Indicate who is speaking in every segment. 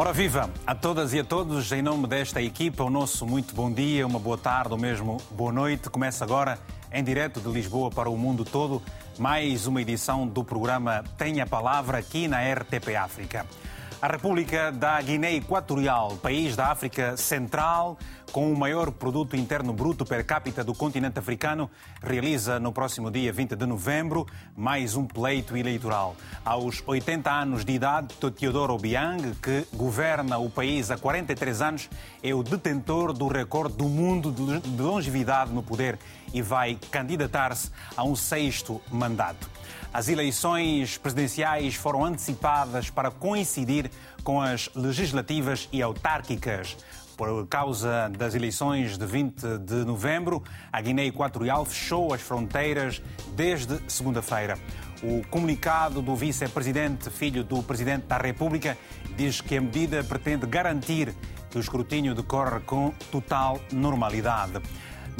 Speaker 1: Ora viva a todas e a todos, em nome desta equipa, o nosso muito bom dia, uma boa tarde ou mesmo boa noite. Começa agora, em direto de Lisboa para o mundo todo, mais uma edição do programa Tenha Palavra aqui na RTP África. A República da Guiné Equatorial, país da África Central, com o maior produto interno bruto per capita do continente africano, realiza no próximo dia 20 de novembro mais um pleito eleitoral. Aos 80 anos de idade, Teodoro Obiang, que governa o país há 43 anos, é o detentor do recorde do mundo de longevidade no poder e vai candidatar-se a um sexto mandato. As eleições presidenciais foram antecipadas para coincidir com as legislativas e autárquicas. Por causa das eleições de 20 de novembro, a Guiné Equatorial fechou as fronteiras desde segunda-feira. O comunicado do vice-presidente, filho do presidente da República, diz que a medida pretende garantir que o escrutínio decorre com total normalidade.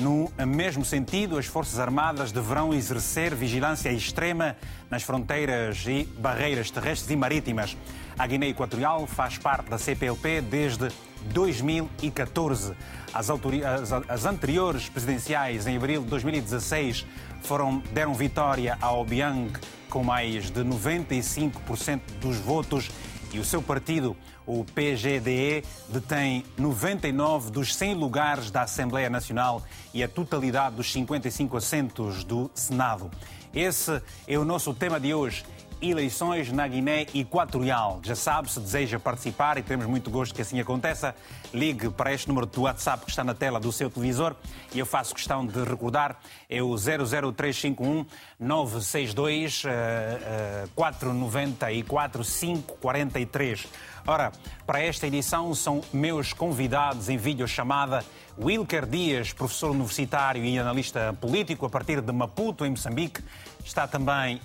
Speaker 1: No mesmo sentido, as Forças Armadas deverão exercer vigilância extrema nas fronteiras e barreiras terrestres e marítimas. A Guiné Equatorial faz parte da CPLP desde 2014. As, as, as anteriores presidenciais, em abril de 2016, foram, deram vitória ao Obiang com mais de 95% dos votos e o seu partido, o PGDE, detém 99 dos 100 lugares da Assembleia Nacional e a totalidade dos 55 assentos do Senado. Esse é o nosso tema de hoje eleições na Guiné Equatorial. Já sabe, se deseja participar e temos muito gosto que assim aconteça, ligue para este número do WhatsApp que está na tela do seu televisor e eu faço questão de recordar, é o 00351 962 494 543. Ora, para esta edição são meus convidados em videochamada Wilker Dias, professor universitário e analista político a partir de Maputo, em Moçambique. Está também,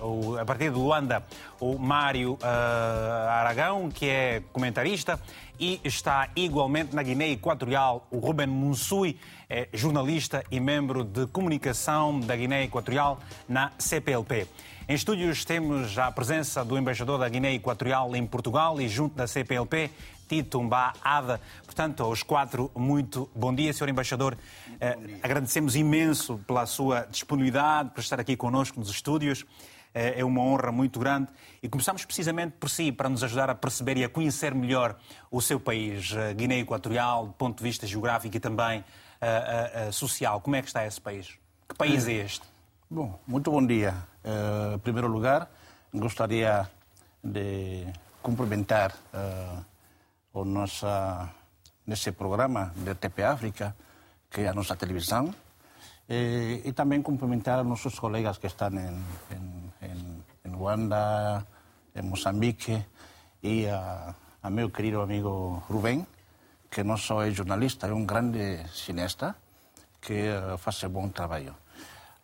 Speaker 1: uh, uh, a partir de Luanda, o Mário uh, Aragão, que é comentarista. E está igualmente na Guiné Equatorial o Ruben Munsui, é jornalista e membro de comunicação da Guiné Equatorial na CPLP. Em estúdios temos a presença do embaixador da Guiné Equatorial em Portugal e junto da CPLP, Tito Mbá Ada. Portanto, aos quatro, muito bom dia, Sr. Embaixador. Uh, agradecemos imenso pela sua disponibilidade, por estar aqui connosco nos estúdios. Uh, é uma honra muito grande. E começamos precisamente por si, para nos ajudar a perceber e a conhecer melhor o seu país, uh, Guiné Equatorial, do ponto de vista geográfico e também social. Como é que está esse país? Que país é este?
Speaker 2: Bom, muito bom dia. Uh, em primeiro lugar, gostaria de cumprimentar uh, o nossa, nesse programa da TP África, que é a nossa televisão, e, e também cumprimentar nossos colegas que estão em, em, em, em Luanda, em Moçambique, e a, a meu querido amigo Rubem, que não só é jornalista, é um grande cineasta, que uh, faz um bom trabalho.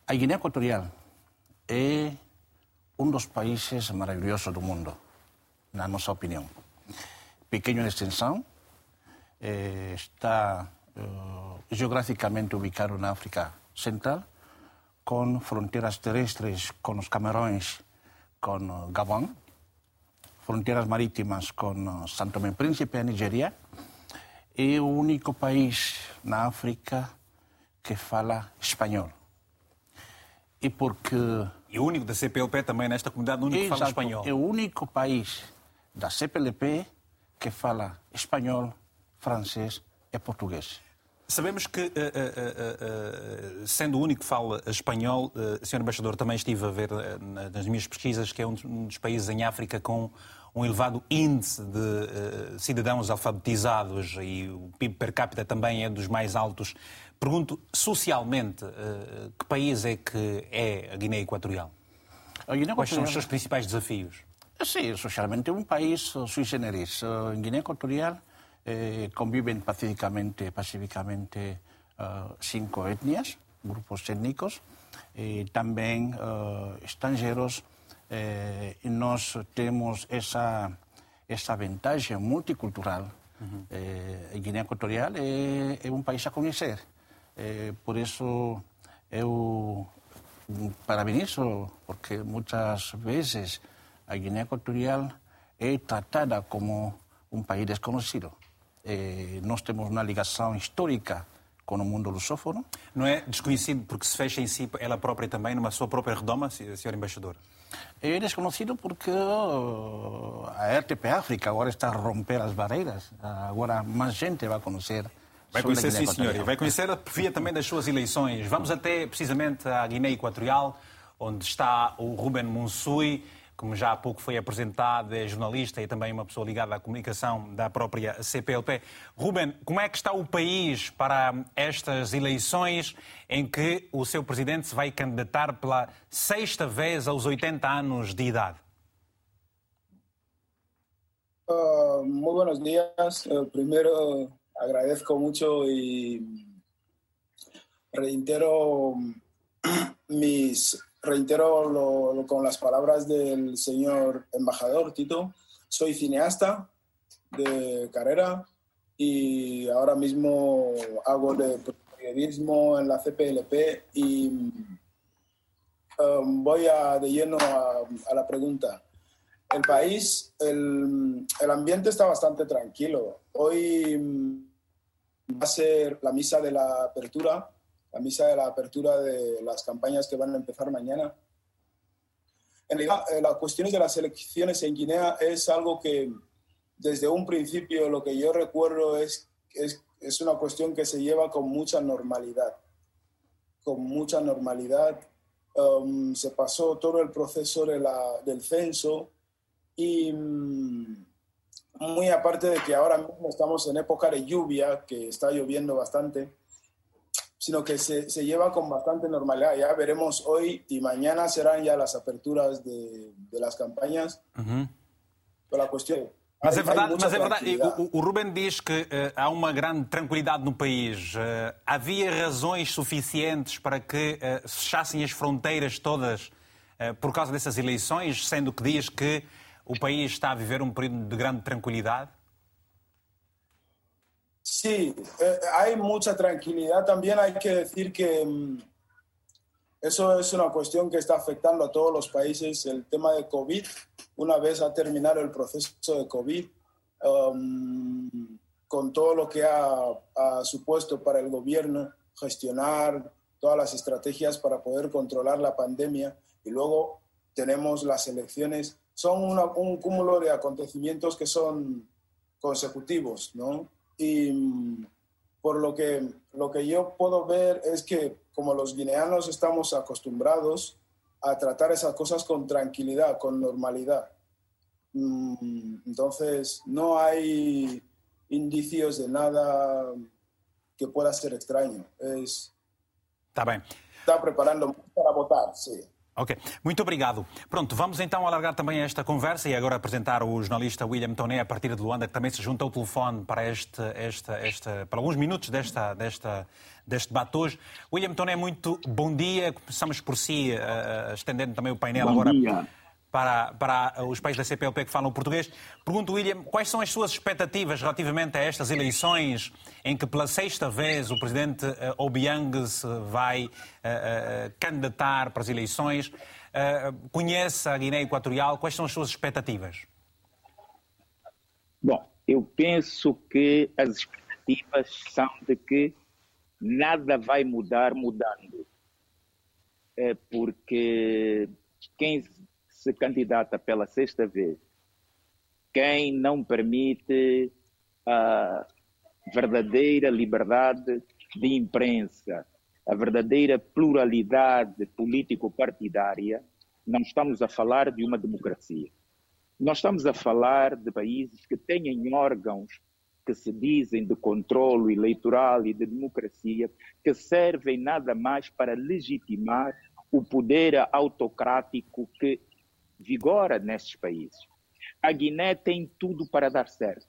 Speaker 2: A Guiné Equatorial é um dos países maravilhosos do mundo, na nossa opinião. Pequeno em extensão, eh, está eh, geograficamente ubicado na África Central, com fronteiras terrestres com os Camarões, com Gabão, fronteiras marítimas com Santo Tomé Príncipe, a Nigéria. É o único país na África que fala espanhol e porque.
Speaker 1: E o único da CPLP também nesta comunidade, o único Exato, que fala espanhol.
Speaker 2: É o único país da CPLP que fala espanhol, francês e português.
Speaker 1: Sabemos que, uh, uh, uh, sendo o único que fala espanhol, uh, Sr. Embaixador, também estive a ver nas minhas pesquisas que é um dos países em África com um elevado índice de cidadãos alfabetizados e o PIB per capita também é dos mais altos Pergunto, socialmente, eh, que país é que é a Guiné Equatorial? A Guiné Equatorial... Quais são os seus principais desafios?
Speaker 2: Sim, socialmente é um país sui generis. Em Guiné Equatorial eh, convivem pacificamente, pacificamente uh, cinco etnias, grupos étnicos, e também uh, estrangeiros. Eh, e nós temos essa, essa vantagem multicultural. Uhum. Eh, Guiné Equatorial é, é um país a conhecer. Eh, por isso, eu parabenizo, porque muitas vezes a Guiné Equatorial é tratada como um país desconhecido. Eh, nós temos uma ligação histórica com o mundo lusófono.
Speaker 1: Não é desconhecido porque se fecha em si ela própria também, numa sua própria redoma, senhor embaixador?
Speaker 2: É desconhecido porque a RTP África agora está a romper as barreiras. Agora mais gente vai conhecer
Speaker 1: Vai conhecer, sim, senhor. E vai conhecer via também das suas eleições. Vamos até, precisamente, à Guiné Equatorial, onde está o Ruben Monsui, como já há pouco foi apresentado, é jornalista e também uma pessoa ligada à comunicação da própria CPLP. Ruben, como é que está o país para estas eleições em que o seu presidente se vai candidatar pela sexta vez aos 80 anos de idade?
Speaker 3: Uh, muy buenos días. Uh, primero agradezco mucho y reitero mis reitero con las palabras del señor embajador Tito. Soy cineasta de carrera y ahora mismo hago de periodismo en la CPLP y um, voy de lleno a, a, la pregunta. El país, el, el ambiente está bastante tranquilo. Hoy va a ser la misa de la apertura la misa de la apertura de las campañas que van a empezar mañana. En realidad, eh, las cuestiones de las elecciones en Guinea es algo que desde un principio lo que yo recuerdo es, es, es una cuestión que se lleva con mucha normalidad. Con mucha normalidad. Um, se pasó todo el proceso de la, del censo y um, muy aparte de que ahora mismo estamos en época de lluvia, que está lloviendo bastante, sino que se, se, lleva con bastante normalidad. Ya veremos hoy y mañana serán ya las aperturas de, de las campañas. Uhum. Pela questão.
Speaker 1: Mas é verdade, mas é verdade. O, o Ruben diz que uh, há uma grande tranquilidade no país. Uh, havia razões suficientes para que uh, fechassem as fronteiras todas por causa dessas eleições, sendo que diz que o país está a viver um período de grande tranquilidade?
Speaker 3: Sí, eh, hay mucha tranquilidad. También hay que decir que mm, eso es una cuestión que está afectando a todos los países. El tema de COVID, una vez ha terminado el proceso de COVID, um, con todo lo que ha, supuesto para el gobierno gestionar todas las estrategias para poder controlar la pandemia y luego tenemos las elecciones. Son un cúmulo de acontecimientos que son consecutivos, ¿no? Y por lo que, lo que yo puedo ver es que como los guineanos estamos acostumbrados a tratar esas cosas con tranquilidad, con normalidad. Mm, entonces, no hay indicios de nada que pueda ser extraño. Es,
Speaker 1: está bien.
Speaker 3: Está preparando para votar, sí.
Speaker 1: Ok, muito obrigado. Pronto, vamos então alargar também esta conversa e agora apresentar o jornalista William Toné, a partir de Luanda, que também se junta ao telefone para, este, esta, esta, para alguns minutos desta, desta, deste debate hoje. William Toné, muito bom dia. Começamos por si, uh, estendendo também o painel
Speaker 4: bom
Speaker 1: agora.
Speaker 4: Dia
Speaker 1: para, para os países da CPLP que falam português. Pergunto, William, quais são as suas expectativas relativamente a estas eleições em que pela sexta vez o presidente uh, Obiang se vai uh, uh, candidatar para as eleições? conhece a Guiné Equatorial, quais são as suas expectativas?
Speaker 4: Bom, eu penso que as expectativas são de que nada vai mudar mudando. É porque quem se candidata pela sexta vez, quem não permite a verdadeira liberdade de imprensa, a verdadeira pluralidade político-partidária, não estamos a falar de uma democracia. Nós estamos a falar de países que têm órgãos que se dizem de controle eleitoral e de democracia, que servem nada mais para legitimar o poder autocrático que vigora nesses países. A Guiné tem tudo para dar certo,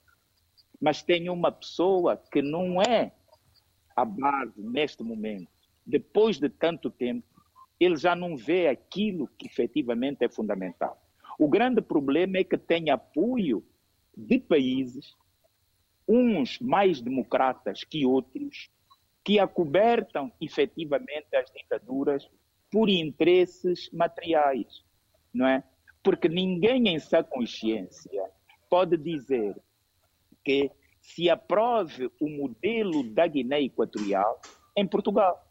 Speaker 4: mas tem uma pessoa que não é a base neste momento. Depois de tanto tempo, ele já não vê aquilo que efetivamente é fundamental. O grande problema é que tem apoio de países, uns mais democratas que outros, que acobertam efetivamente as ditaduras por interesses materiais, não é? Porque ninguém em sã consciência pode dizer que se aprove o modelo da Guiné Equatorial em Portugal.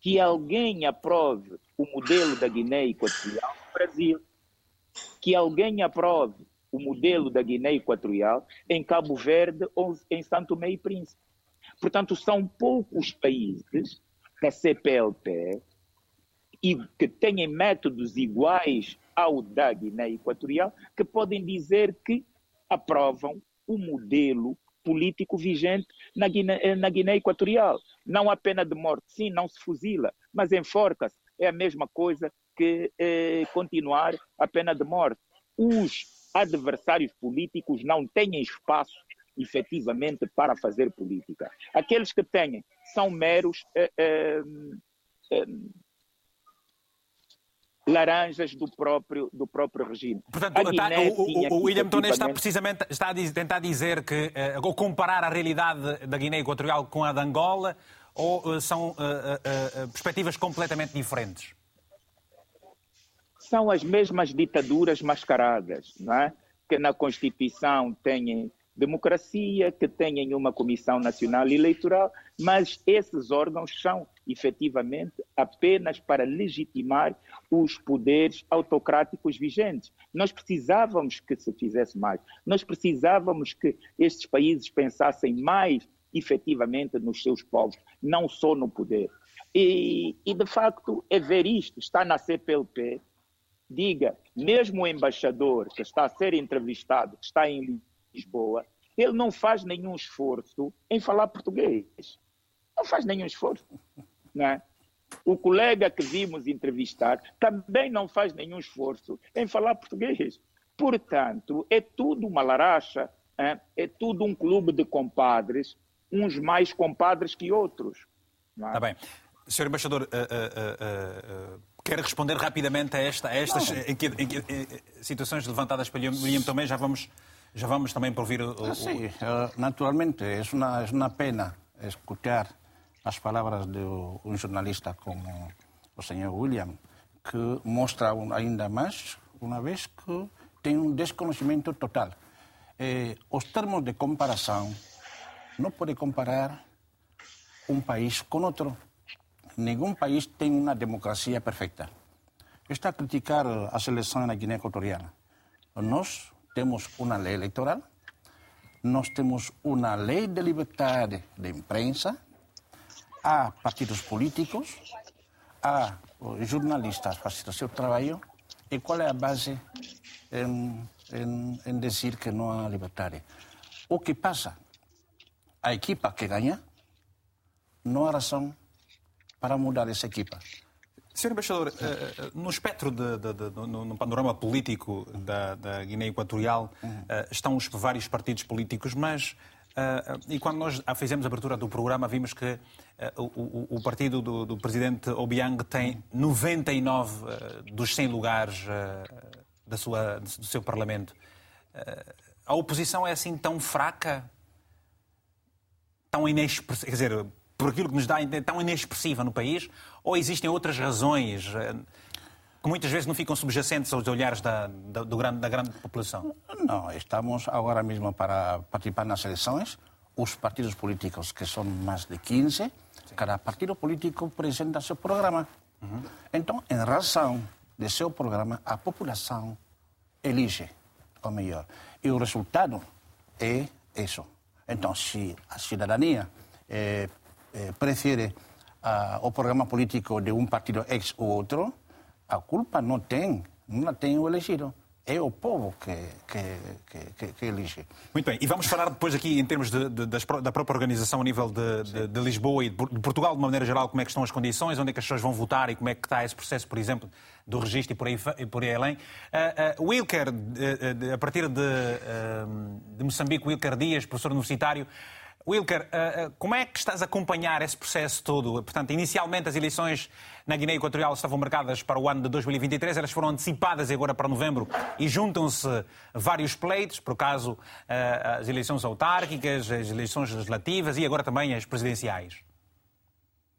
Speaker 4: Que alguém aprove o modelo da Guiné Equatorial no Brasil. Que alguém aprove o modelo da Guiné Equatorial em Cabo Verde ou em Santo Tomé e Príncipe. Portanto, são poucos países da CPLP e que têm métodos iguais ao da Guiné Equatorial que podem dizer que aprovam o modelo político vigente na Guiné, na Guiné Equatorial. Não a pena de morte, sim, não se fuzila, mas enforca-se. É a mesma coisa que eh, continuar a pena de morte. Os adversários políticos não têm espaço efetivamente para fazer política. Aqueles que têm são meros eh, eh, eh, laranjas do próprio, do próprio regime.
Speaker 1: Portanto, está, o, o, o William Tonê está precisamente está a tentar dizer que, uh, ou comparar a realidade da Guiné Equatorial com a de Angola, ou uh, são uh, perspectivas completamente diferentes?
Speaker 4: São as mesmas ditaduras mascaradas, não é? que na Constituição têm democracia, que tenham uma Comissão Nacional Eleitoral, mas esses órgãos são efetivamente apenas para legitimar os poderes autocráticos vigentes. Nós precisávamos que se fizesse mais, nós precisávamos que estes países pensassem mais efetivamente nos seus povos, não só no poder. E, e de facto é ver isto, está na CPLP, diga, mesmo o embaixador que está a ser entrevistado, que está em Lisboa, ele não faz nenhum esforço em falar português. Não faz nenhum esforço. Não é? O colega que vimos entrevistar também não faz nenhum esforço em falar português. Portanto, é tudo uma laracha, é, é tudo um clube de compadres, uns mais compadres que outros.
Speaker 1: Está é? bem. Senhor Embaixador, uh, uh, uh, quer responder rapidamente a, esta, a estas em que, em que, situações levantadas pelo William também? Já vamos já vamos também por ouvir o...
Speaker 2: o... Sí, uh, naturalmente, é uma, é uma pena escutar as palavras de um jornalista como o senhor William, que mostra ainda mais, uma vez, que tem um desconhecimento total. Eh, os termos de comparação não pode comparar um país com outro. Nenhum país tem uma democracia perfeita. Está a criticar a seleção na Guiné Equatorial. Nós temos uma lei eleitoral, nós temos uma lei de liberdade de imprensa, há partidos políticos, há jornalistas fazendo o seu trabalho, e qual é base em, em, em dizer que não há liberdade? O que passa? A equipa que ganha não há razão para mudar essa equipa.
Speaker 1: Sr. Embaixador, eh, eh, no espectro, de, de, de, no, no, panorama político da, da Guiné Equatorial, uhum. estão os vários partidos políticos, mas. e quando nós fizemos a abertura do programa, vimos que o, o, partido do, do, presidente Obiang tem 99 dos 100 lugares da sua, do seu parlamento. a oposição é assim tão fraca? Tão inexpressiva? Quer dizer, por aquilo que nos dá tão inexpressiva no país? Ou existem outras razões eh, que muitas vezes não ficam subjacentes aos olhares da, da, grande, da grande população?
Speaker 2: Não, estamos agora mesmo para participar nas eleições. Os partidos políticos, que são mais de 15, Sim. cada partido político apresenta seu programa. Uhum. Então, em razão de seu programa, a população elige o melhor. E o resultado é isso. Então, se a cidadania eh, eh, o programa político de um partido ex ou outro, a culpa não tem, não tem o elegido. É o povo que, que, que, que, elige.
Speaker 1: Muito bem. E vamos falar depois aqui, em termos de, de, da própria organização a nível de, de, Lisboa e de Portugal, de uma maneira geral, como é que estão as condições, onde é que as pessoas vão votar e como é que está esse processo, por exemplo, do registro e por aí, e por aí além. Uh, uh, Wilker, uh, a partir de, de Moçambique, Wilker Dias, professor universitário, Wilker, eh, eh, como é que estás a acompanhar esse processo todo? Portanto, inicialmente as eleições na Guiné Equatorial estavam marcadas para o ano de 2023, elas foram antecipadas agora para novembro e juntam-se vários pleitos, por caso eh, as eleições autárquicas, as eleições legislativas e agora também as presidenciais.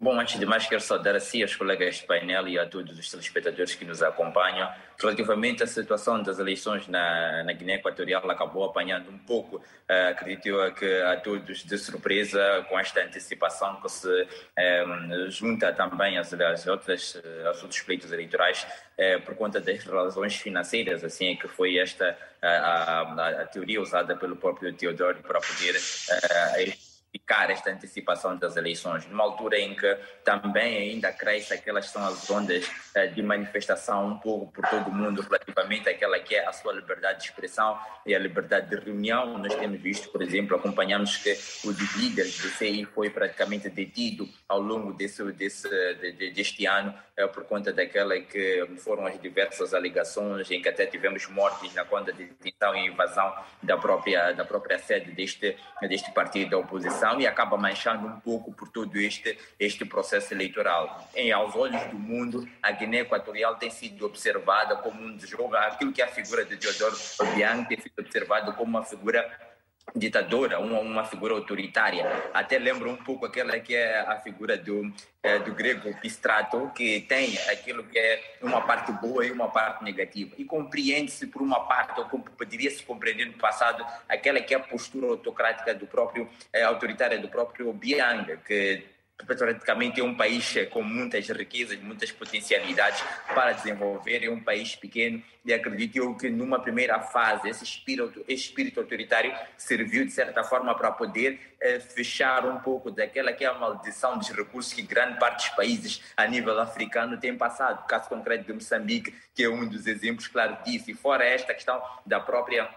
Speaker 5: Bom, antes de mais, quero saudar a si, aos colegas de painel e a todos os telespectadores que nos acompanham. Relativamente à situação das eleições na, na Guiné Equatorial, acabou apanhando um pouco, uh, acredito eu, que a todos de surpresa com esta antecipação que se um, junta também às, às outras, aos outros pleitos eleitorais uh, por conta das razões financeiras, assim é que foi esta a, a, a teoria usada pelo próprio Teodoro para poder uh, justificar esta antecipação das eleições, numa altura em que também ainda cresce aquelas são as ondas eh, de manifestação um pouco por todo o mundo relativamente àquela que é a sua liberdade de expressão e a liberdade de reunião. Nós temos visto, por exemplo, acompanhamos que o líder do CI foi praticamente detido ao longo desse, desse, de, deste ano é, por conta daquela que foram as diversas alegações em que até tivemos mortes na conta de detenção e invasão da própria, da própria sede deste, deste partido da oposição e acaba manchando um pouco por todo este, este processo eleitoral. Em aos olhos do mundo, a Guiné Equatorial tem sido observada como um desjogo, aquilo que é a figura de Teodoro Obiang tem sido observado como uma figura ditadora, uma, uma figura autoritária. Até lembra um pouco aquela que é a figura do, é, do grego Pistrato, que tem aquilo que é uma parte boa e uma parte negativa. E compreende-se por uma parte, ou poderia se compreender no passado, aquela que é a postura autocrática do próprio, é, autoritária do próprio Biang, que praticamente é um país com muitas riquezas, muitas potencialidades para desenvolver, é um país pequeno e acredito eu que numa primeira fase esse espírito, espírito autoritário serviu de certa forma para poder eh, fechar um pouco daquela que é a maldição dos recursos que grande parte dos países a nível africano tem passado. O caso concreto de Moçambique, que é um dos exemplos claro disso, e fora esta questão da própria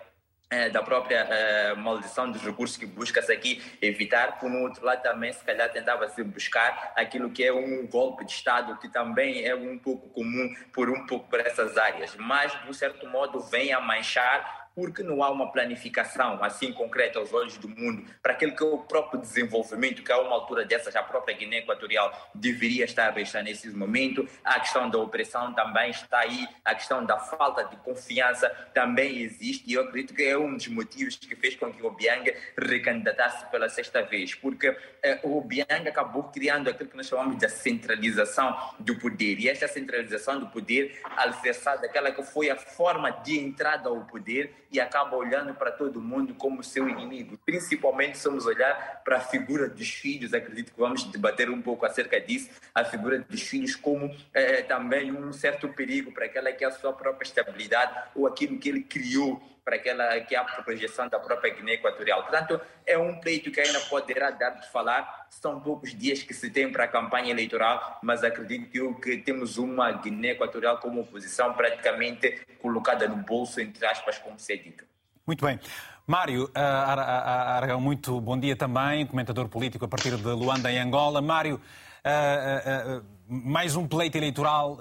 Speaker 5: da própria é, maldição dos recursos que busca-se aqui evitar, por um outro lado também se calhar tentava-se buscar aquilo que é um golpe de Estado, que também é um pouco comum por um pouco por essas áreas, mas de um certo modo vem a manchar porque não há uma planificação assim concreta aos olhos do mundo para aquele que é o próprio desenvolvimento, que a uma altura dessas a própria Guiné Equatorial deveria estar a deixar nesse momento. A questão da opressão também está aí, a questão da falta de confiança também existe e eu acredito que é um dos motivos que fez com que o Biang recandidatasse pela sexta vez, porque eh, o Biang acabou criando aquilo que nós chamamos de centralização do poder e esta centralização do poder alicerçada, aquela que foi a forma de entrada ao poder e acaba olhando para todo mundo como seu inimigo. Principalmente se vamos olhar para a figura dos filhos, acredito que vamos debater um pouco acerca disso, a figura dos filhos como é, também um certo perigo para aquela que é a sua própria estabilidade ou aquilo que ele criou para aquela que é a projeção da própria Guiné Equatorial. Portanto, é um pleito que ainda poderá dar de falar. São poucos dias que se tem para a campanha eleitoral, mas acredito eu que temos uma Guiné Equatorial como oposição praticamente colocada no bolso, entre aspas, como se diz.
Speaker 1: Muito bem. Mário uh, Aragão, muito bom dia também, comentador político a partir de Luanda, em Angola. Mário, uh, uh, mais um pleito eleitoral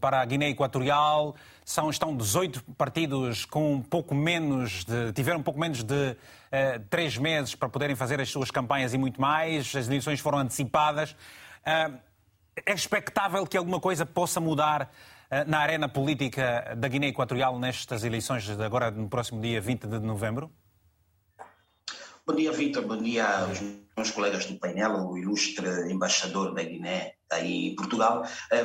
Speaker 1: para a Guiné Equatorial. São, estão 18 partidos com um pouco menos de, tiveram um pouco menos de uh, três meses para poderem fazer as suas campanhas e muito mais. As eleições foram antecipadas. Uh, é expectável que alguma coisa possa mudar uh, na arena política da Guiné Equatorial nestas eleições de agora no próximo dia 20 de novembro?
Speaker 6: Bom dia, Vitor. Bom dia aos meus colegas do painel, o ilustre embaixador da Guiné aí em Portugal. Eh,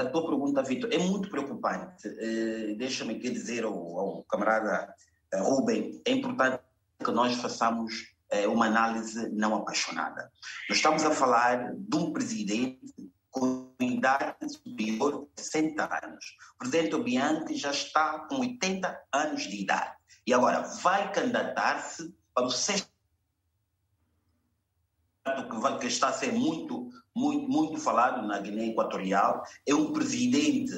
Speaker 6: a tua pergunta, Vitor, é muito preocupante. Eh, deixa-me aqui dizer ao, ao camarada eh, Rubem, é importante que nós façamos uma análise não apaixonada. Nós estamos a falar de um presidente com idade superior a 60 anos. O presidente Obiang já está com 80 anos de idade. E agora vai candidatar-se para o sexto que, está a ser muito, muito, muito falado na Guiné Equatorial, é um presidente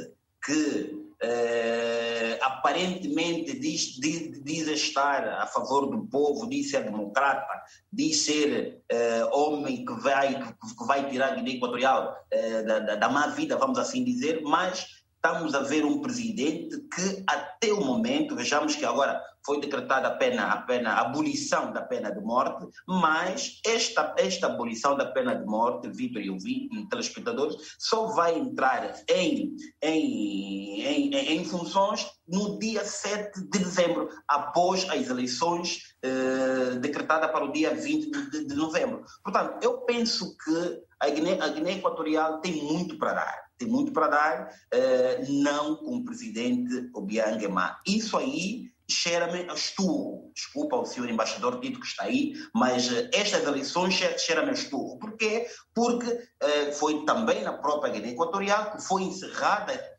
Speaker 6: que eh, aparentemente diz, diz, diz, estar a favor do povo, diz ser democrata, diz ser eh, homem que vai, que, vai tirar a Guiné Equatorial eh, da, da, da má vida, vamos assim dizer, mas estamos a ver um presidente que, até o momento, vejamos que agora foi decretada a pena, a pena, a abolição da pena de morte, mas esta, esta abolição da pena de morte, Vitor e ouvintes telespectadores, só vai entrar em, em, em, em, funções no dia 7 de dezembro, após as eleições eh, decretadas para o dia 20 de, de novembro. Portanto, eu penso que a Guiné, a Guiné Equatorial tem muito para dar tem muito para dar, uh, não com o presidente Obiang Ema. Isso aí cheira-me a esturro. Desculpa ao senhor embaixador Tito que está aí, mas uh, estas eleições cheira-me a esturro. Por quê? Porque uh, foi também na própria Guiné Equatorial que foi encerrada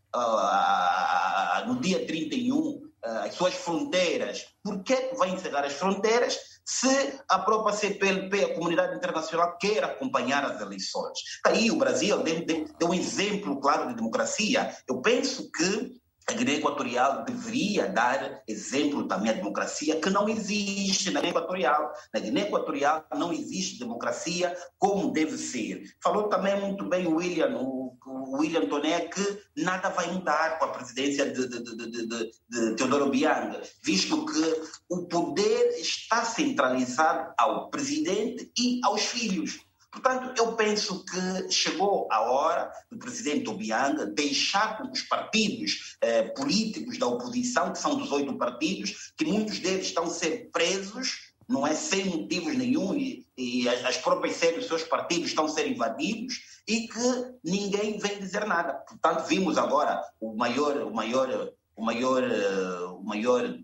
Speaker 6: no dia 31 as suas fronteiras. Por que vai encerrar as fronteiras? se a própria CPLP, a comunidade internacional, quer acompanhar as eleições. Tá aí o Brasil deu, deu, deu um exemplo claro de democracia. Eu penso que a Guiné Equatorial deveria dar exemplo também à democracia, que não existe na Guiné Equatorial. Na Guiné Equatorial não existe democracia como deve ser. Falou também muito bem o William, o, William Toné, que nada vai mudar com a presidência de, de, de, de, de Teodoro Biang, visto que o poder está centralizado ao presidente e aos filhos. Portanto, eu penso que chegou a hora do presidente Obiang deixar com os partidos eh, políticos da oposição, que são dos oito partidos, que muitos deles estão a ser presos, não é sem motivos nenhum, e, e as, as próprias sedes dos seus partidos estão a ser invadidos, e que ninguém vem dizer nada. Portanto, vimos agora o maior, o maior, o maior, uh, o maior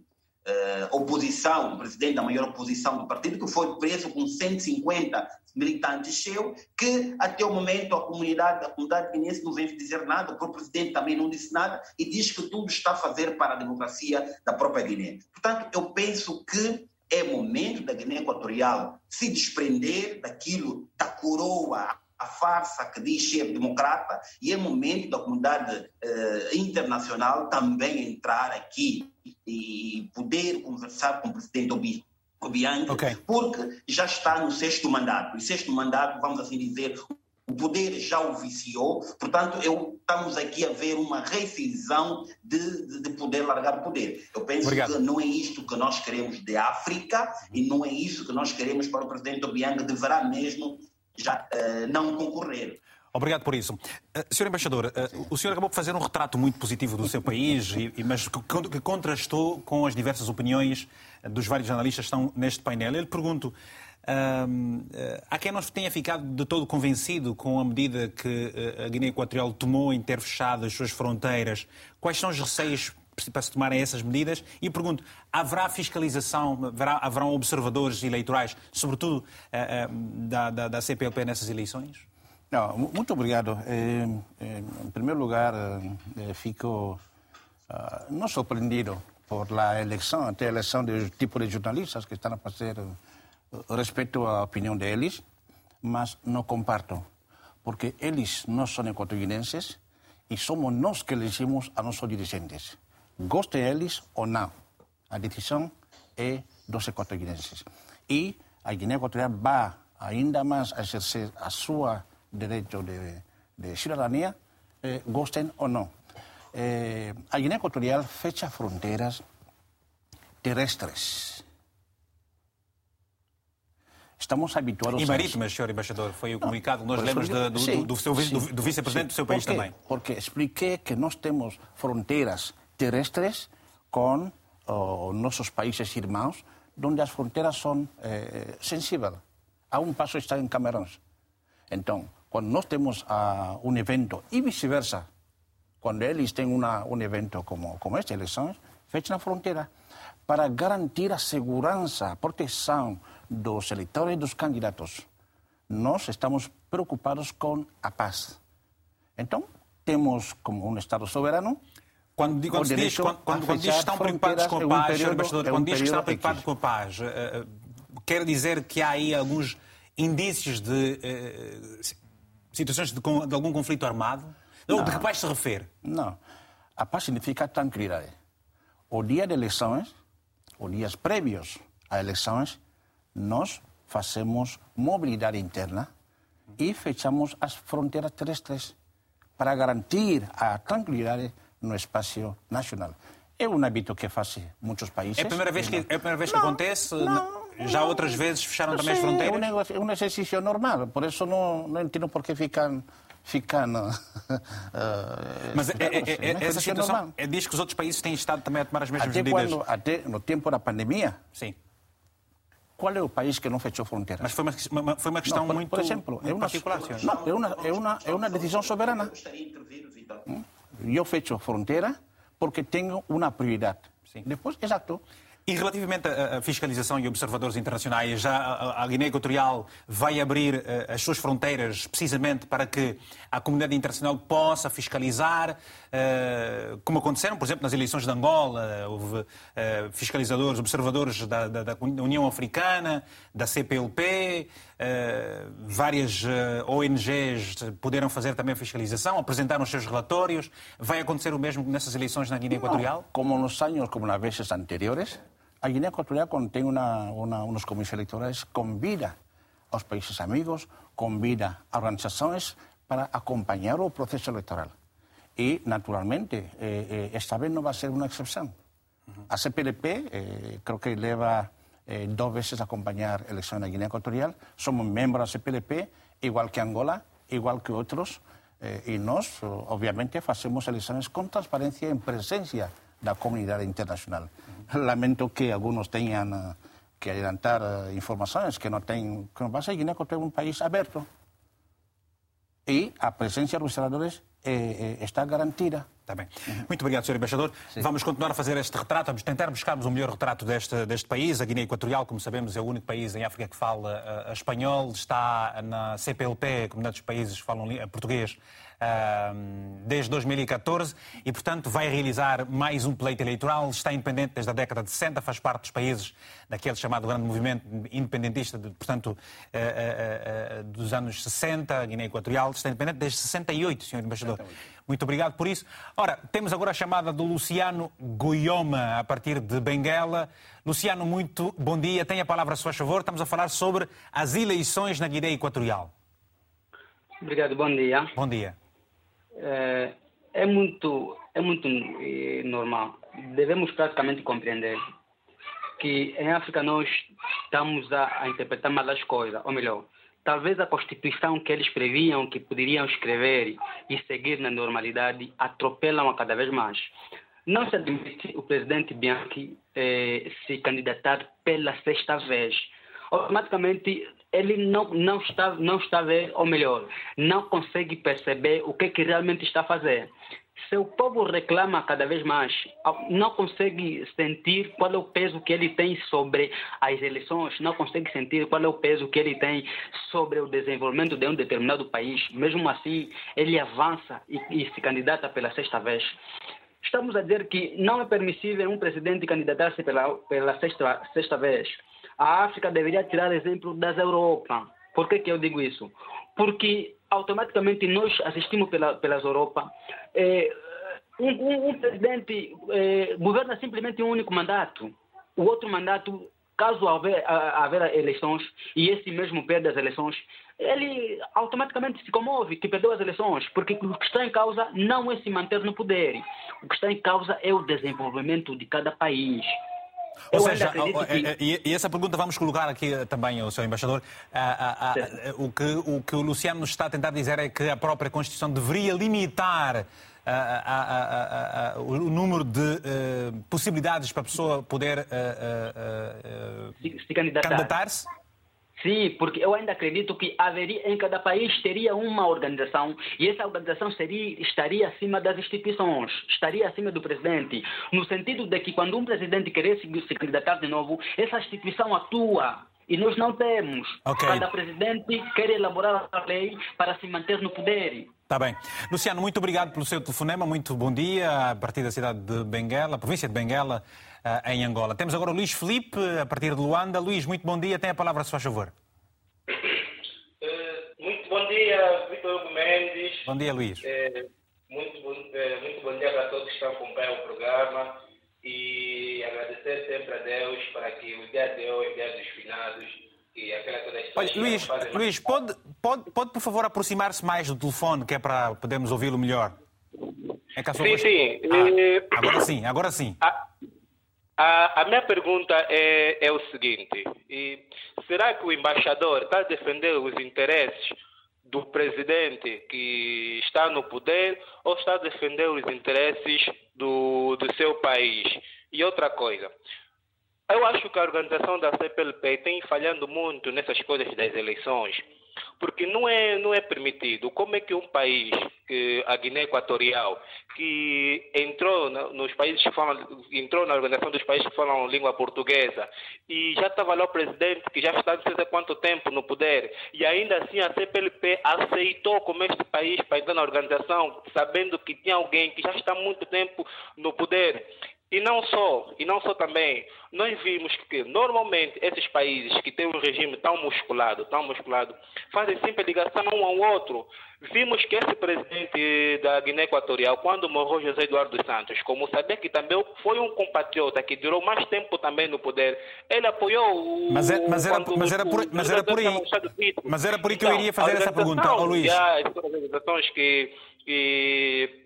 Speaker 6: uh, oposição, o presidente da maior oposição do partido, que foi preso com 150 militantes seu, que até o momento a comunidade, a comunidade guinense não vem dizer nada, o presidente também não disse nada e diz que tudo está a fazer para a democracia da própria Guiné. Portanto, eu penso que é momento da Guiné Equatorial se desprender daquilo da coroa a farsa que diz ser democrata e é momento da comunidade eh, internacional também entrar aqui e poder conversar com o presidente Obi Obiang, okay. porque já está no sexto mandato. E sexto mandato, vamos assim dizer, o poder já o viciou, portanto, eu, estamos aqui a ver uma rescisão de, de, de poder largar o poder. Eu penso Obrigado. que não é isto que nós queremos de África e não é isso que nós queremos para o presidente Obiang, deverá mesmo já uh, não concorrer.
Speaker 1: Obrigado por isso. Uh, Senhor Embaixador, uh, o senhor acabou por fazer um retrato muito positivo do seu país, e, mas que, que, contrastou com as diversas opiniões dos vários jornalistas que estão neste painel. Eu lhe pergunto, uh, há quem não tenha ficado de todo convencido com a medida que a Guiné Equatorial tomou em ter fechado as suas fronteiras? Quais são os receios para se tomarem essas medidas. E pergunto, haverá fiscalização, haverá, haverão observadores eleitorais, sobretudo uh, uh, da, da, da, CPLP nessas eleições?
Speaker 2: Não, muito obrigado. Eh, em primeiro lugar, fico ah, não surpreendido por a eleição, até a eleição do tipo de jornalistas que estão a fazer respeito à opinião deles, mas não comparto, porque eles não são equatorianenses e somos nós que elegimos a nossos dirigentes goste eles ou não. A decisão é dos equatorianos. E a Guiné Equatorial vai ainda mais exercer a sua direito de, de cidadania, eh, gostem ou não. Eh, a Guiné Equatorial fecha fronteiras terrestres. Estamos habituados
Speaker 1: e marítimas, senhor embaixador, foi o comunicado que nós lemos do, do, do, do, vice-presidente do seu país também.
Speaker 2: Porque expliquei que nós temos fronteiras terrestres con oh, nosos países irmãos, onde as fronteiras são eh, sensíveis. A um passo está em Camarões. Então, quando nós temos uh, um evento, e vice-versa, quando eles têm uma, um evento como, como este, eleições, fecham a fronteira para garantir a segurança, a proteção dos eleitores e dos candidatos. Nós estamos preocupados com a paz. Então, temos como um Estado soberano
Speaker 1: quando, quando, se diz, quando, quando, quando diz que estão preocupados com a paz, é período, embaixador, é um quando diz que estão preocupados com a paz, quer dizer que há aí alguns indícios de uh, situações de, de, algum conflito armado? Não. De que paz se refere?
Speaker 2: Não. A paz significa tranquilidade. O dia de eleições, os dias prévios a eleições, nós fazemos mobilidade interna e fechamos as fronteiras terrestres para garantir a tranquilidade no espaço nacional. É um hábito que faz muitos países.
Speaker 1: É a primeira vez que, é a primeira vez que não, acontece? Não, Já não, outras vezes fecharam também as fronteiras? É
Speaker 2: um, negócio, é um exercício normal, por isso não, não entendo por que ficam ficando. Uh,
Speaker 1: Mas é, é, é, essa situação é, diz que os outros países têm estado também a tomar as mesmas
Speaker 2: até
Speaker 1: medidas.
Speaker 2: Quando, até no tempo da pandemia.
Speaker 1: Sim.
Speaker 2: Qual é o país que não fechou fronteiras?
Speaker 1: Mas foi uma, foi uma questão
Speaker 2: não, por,
Speaker 1: muito,
Speaker 2: por exemplo,
Speaker 1: muito é uma, particular,
Speaker 2: senhor. Não, é uma, é, uma, é uma decisão soberana. Hum? Eu fecho fronteira porque tenho uma prioridade. Sim. Depois, exato.
Speaker 1: E relativamente à fiscalização e observadores internacionais, já a Guiné Equatorial vai abrir eh, as suas fronteiras precisamente para que a comunidade internacional possa fiscalizar, eh, como aconteceram, por exemplo, nas eleições de Angola, houve eh, fiscalizadores, observadores da, da, da União Africana, da CPLP, várias ONGs puderam fazer também a fiscalização, apresentaram os seus relatórios. Vai acontecer o mesmo nessas eleições na Guiné Equatorial?
Speaker 2: Como nos anos, como nas vezes anteriores, a Guiné Equatorial, quando tem una, una, unos comicios electorales, convida aos países amigos, convida a organizações para acompanhar o processo eleitoral. E, naturalmente, eh, eh, esta vez não vai ser uma exceção. A CPLP, eh, creo que leva eh, dos veces a acompanhar eleições na Guiné Equatorial. Somos membros da CPLP, igual que Angola, igual que outros. Eh, e nós, obviamente, fazemos eleições com transparência em presença da comunidade internacional. Lamento que alguns tenham eh, que adiantar eh, informações que não têm. Que não passa, Guiné é um país aberto. E a presença dos observadores é, é, está garantida.
Speaker 1: Está bem. Muito obrigado, Sr. Embaixador. Sim. Vamos continuar a fazer este retrato, vamos tentar buscarmos o melhor retrato deste, deste país. A Guiné Equatorial, como sabemos, é o único país em África que fala uh, espanhol, está na CPLP, a Comunidade dos Países que falam português, desde 2014 e, portanto, vai realizar mais um pleito eleitoral. Está independente desde a década de 60, faz parte dos países daquele chamado grande movimento independentista, de, portanto, eh, eh, eh, dos anos 60, a Guiné Equatorial. Está independente desde 68, Sr. Embaixador. 68. Muito obrigado por isso. Ora, temos agora a chamada do Luciano Goioma, a partir de Benguela. Luciano, muito bom dia. Tenha a palavra a seu favor. Estamos a falar sobre as eleições na Guiné Equatorial.
Speaker 7: Obrigado, bom dia.
Speaker 1: Bom dia
Speaker 7: é, é muito, é muito é, normal. Devemos praticamente compreender que em África nós estamos a, a interpretar mal as coisas, ou melhor, talvez a Constituição que eles previam que poderiam escrever e seguir na normalidade atropelam a cada vez mais. Não se admite o presidente Bianchi eh, se candidatar pela sexta vez. Automaticamente ele não, não, está, não está a ver, ou melhor, não consegue perceber o que, que realmente está a fazer. Se o povo reclama cada vez mais, não consegue sentir qual é o peso que ele tem sobre as eleições, não consegue sentir qual é o peso que ele tem sobre o desenvolvimento de um determinado país. Mesmo assim, ele avança e, e se candidata pela sexta vez. Estamos a dizer que não é permissível um presidente candidatar-se pela, pela sexta, sexta vez a África deveria tirar exemplo das Europa. Por que, que eu digo isso? Porque automaticamente nós assistimos pela, pelas Europa. É, um, um, um, presidente é, governa simplesmente um único mandato. O outro mandato, caso haver eleições e esse mesmo perde as eleições, ele automaticamente se comove que perdeu as eleições, porque o que está em causa não é se manter no poder. O que está em causa é o desenvolvimento de cada país.
Speaker 1: Ou Eu seja, que... e essa pergunta vamos colocar aqui também ao Sr. Embaixador. o, que, o que o Luciano nos está a tentar dizer é que a própria Constituição deveria limitar o número de uh, possibilidades para a pessoa poder uh, uh,
Speaker 7: se, se candidatar-se? Sim, porque eu ainda acredito que haveria em cada país teria uma organização e essa organização seria, estaria acima das instituições, estaria acima do presidente, no sentido de que quando um presidente querer se, se candidatar de novo, essa instituição atua e nós não temos. Okay. Cada presidente quer elaborar a lei para se manter no poder.
Speaker 1: Está bem. Luciano, muito obrigado pelo seu telefonema. Muito bom dia a partir da cidade de Benguela, província de Benguela. Eh, em Angola. Temos agora o Luís Felipe, a partir de Luanda. Luís, muito bom dia. Tem a palavra, se faz favor.
Speaker 8: Eh, muito bom dia, Vitor Hugo Mendes.
Speaker 1: Bom dia, Luís.
Speaker 8: Eh, muito, bom, muito bom dia para todos que estão acompanhando o programa e agradecer sempre a Deus para que o dia de hoje, o dia dos finados, e
Speaker 1: Olha, Luís, Luís pode, pode, pode por favor aproximar-se mais do telefone, que é para podermos ouvi-lo melhor? É que a sua
Speaker 8: Sim,
Speaker 1: voz-
Speaker 8: sim.
Speaker 1: Ah,
Speaker 8: Eh,
Speaker 1: agora sim, agora sim.
Speaker 8: A, a, a minha pergunta é, é o seguinte: será que o embaixador está a defender os interesses do presidente que está no poder ou está a defender os interesses do, do seu país? E outra coisa. Eu acho que a organização da CPLP tem falhando muito nessas coisas das eleições, porque não é, não é permitido. Como é que um país, que a Guiné Equatorial, que entrou na- nos países que falam, entrou na organização dos países que falam língua portuguesa e já estava lá o presidente que já está não sei quanto tempo no poder e ainda assim a CPLP aceitou como este país para entrar na organização, sabendo que tinha alguém que já está há muito tempo no poder. E não só, e não só também, nós vimos que normalmente esses países que têm um regime tão musculado, tão musculado, fazem sempre ligação um ao outro. Vimos que esse presidente da Guiné Equatorial, quando morreu José Eduardo Santos, como sabia que também foi um compatriota que durou mais tempo também no poder, ele apoiou o.
Speaker 1: Mas é- mas era- mas era por- mas era por aí. Mas era por aí que eu
Speaker 8: Então,
Speaker 1: iria fazer essa pergunta, ó, Luís.
Speaker 8: e as organizações que, que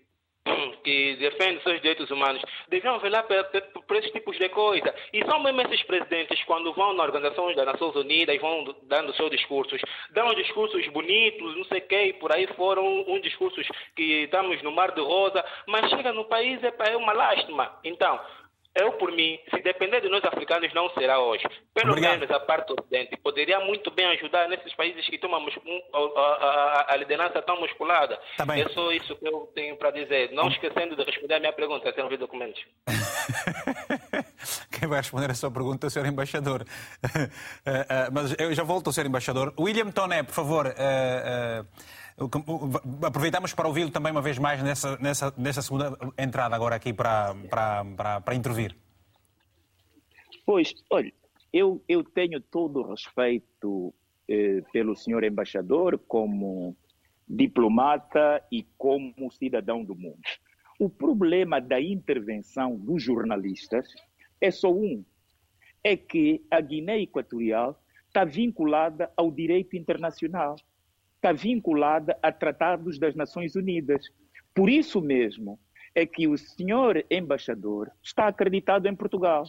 Speaker 8: que defendem seus direitos humanos deviam velar por, por, esses tipos de coisa. E são mesmo esses presidentes, quando vão na Organização das Nações Unidas e vão dando seus discursos, dão discursos bonitos, não sei o quê, e por aí foram uns discursos que estamos no mar de rosa, mas chega no país é, é uma lástima. Então, eu, por mim, se depender de nós africanos, não será hoje. Pelo
Speaker 1: Obrigado.
Speaker 8: menos a parte Ocidente poderia muito bem ajudar nesses países que tomam a, a- a liderança tão musculada.
Speaker 1: Tá bem.
Speaker 8: É só isso que eu tenho para dizer. Não esquecendo de responder a minha pergunta, sem ouvir documentos.
Speaker 1: Quem vai responder a sua pergunta é o Sr. Embaixador. Eh, eh, Mas eu já volto ao Sr. Embaixador. William Toné, por favor, que- o- aproveitamos para ouvi-lo também uma vez mais nessa, nessa, nessa segunda entrada agora aqui para, para, para, para intervir.
Speaker 4: Pois, olha, eu, eu tenho todo o respeito eh, pelo senhor embaixador como diplomata e como cidadão do mundo. O problema da intervenção dos jornalistas é só um: é que a Guiné Equatorial está vinculada ao direito internacional, está vinculada a tratados das Nações Unidas. Por isso mesmo é que o senhor embaixador está acreditado em Portugal.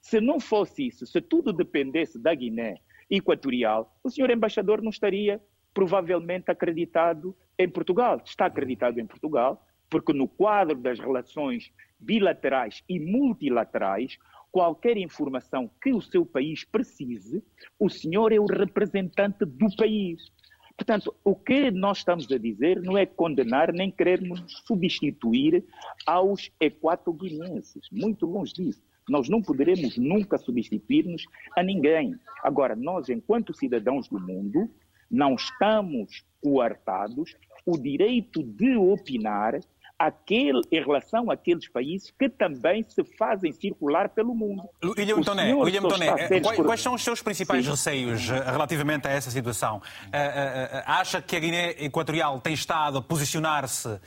Speaker 4: Se não fosse isso, se tudo dependesse da Guiné Equatorial, o senhor embaixador não estaria provavelmente acreditado em Portugal. Está acreditado em Portugal porque no quadro das relações bilaterais e multilaterais, qualquer informação que o seu país precise, o senhor é o representante do país. Portanto, o que nós estamos a dizer não é condenar nem querermos substituir aos equatoguinenses. Muito longe disso. Nós não poderemos nunca substituir-nos a ninguém. Agora, nós, enquanto cidadãos do mundo, não estamos coartados o direito de opinar aquele, em relação àqueles países que também se fazem circular pelo mundo.
Speaker 1: William
Speaker 4: O
Speaker 1: Toné, William Toné, eh, quais,
Speaker 4: por-
Speaker 1: são os seus principais
Speaker 4: Sim.
Speaker 1: receios eh, relativamente a essa situação? Eh, acha que a Guiné Equatorial tem estado a posicionar-se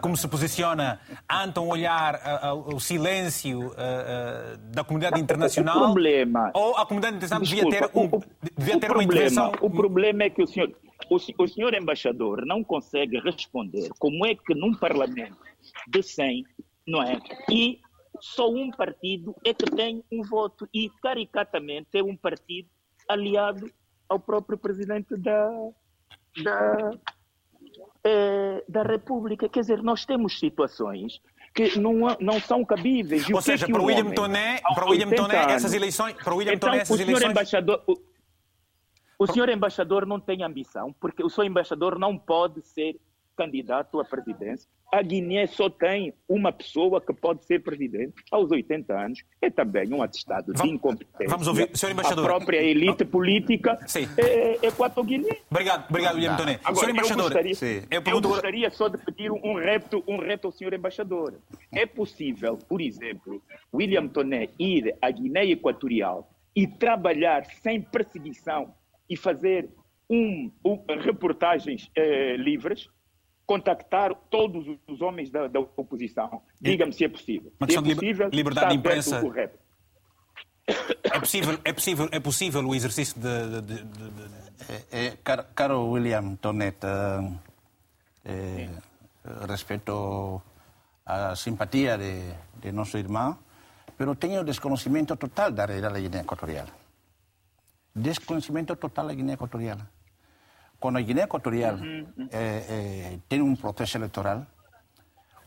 Speaker 1: como se posiciona ante um olhar ao silêncio da comunidade internacional?
Speaker 4: O problema-
Speaker 1: Ou a comunidade internacional devia
Speaker 4: Desculpa,
Speaker 1: ter, um, devia ter uma
Speaker 4: problema,
Speaker 1: intervenção?
Speaker 4: O problema é que o senhor, o, o senhor embaixador não consegue responder como é que num parlamento de 100, não é? E só um partido é que tem um voto e caricatamente é um partido aliado ao próprio presidente da, da, eh, da República. Quer dizer, nós temos situações que não, não são cabíveis. E
Speaker 1: Ou
Speaker 4: que é
Speaker 1: seja,
Speaker 4: que
Speaker 1: para o William Toné, para William
Speaker 4: 80
Speaker 1: Toné essas eleições, para o William
Speaker 4: então,
Speaker 1: Toné essas
Speaker 4: o senhor
Speaker 1: eleições
Speaker 4: embaixador, o, o senhor embaixador não tem ambição, porque o senhor embaixador não pode ser candidato à presidência. A Guiné só tem uma pessoa que pode ser presidente aos 80 anos. É também um atestado
Speaker 1: Vamos-
Speaker 4: de incompetência.
Speaker 1: vamos ouvir, senhor embaixador.
Speaker 4: A própria elite política
Speaker 1: Sim.
Speaker 4: é, é Guiné.
Speaker 1: Obrigado, obrigado William Toné.
Speaker 4: Agora,
Speaker 1: Senhor
Speaker 4: eu
Speaker 1: Embaixador,
Speaker 4: gostaria,
Speaker 2: Sim.
Speaker 1: eu
Speaker 4: eu gostaria só de pedir um reto, um reto ao senhor embaixador. É possível, por exemplo, William Toné ir à Guiné Equatorial e trabalhar sem perseguição e fazer um, um- reportagens eh, livres, contactar todos os homens da, da oposição. Diga-me se é possível.
Speaker 1: Uma
Speaker 4: Se é
Speaker 1: questão de liber-
Speaker 4: possível,
Speaker 1: liberdade de imprensa. é possível, é possível, é possível o exercício de- de- de- de- de
Speaker 2: Eh, eh, caro, caro William Tonet, eh, eh, respecto a simpatia de, de nosso irmão, mas tenho desconhecimento total da realidade Equatorial. Desconhecimento total da Guiné Equatorial. Quando a Guiné Equatorial eh, eh, tem um processo eleitoral,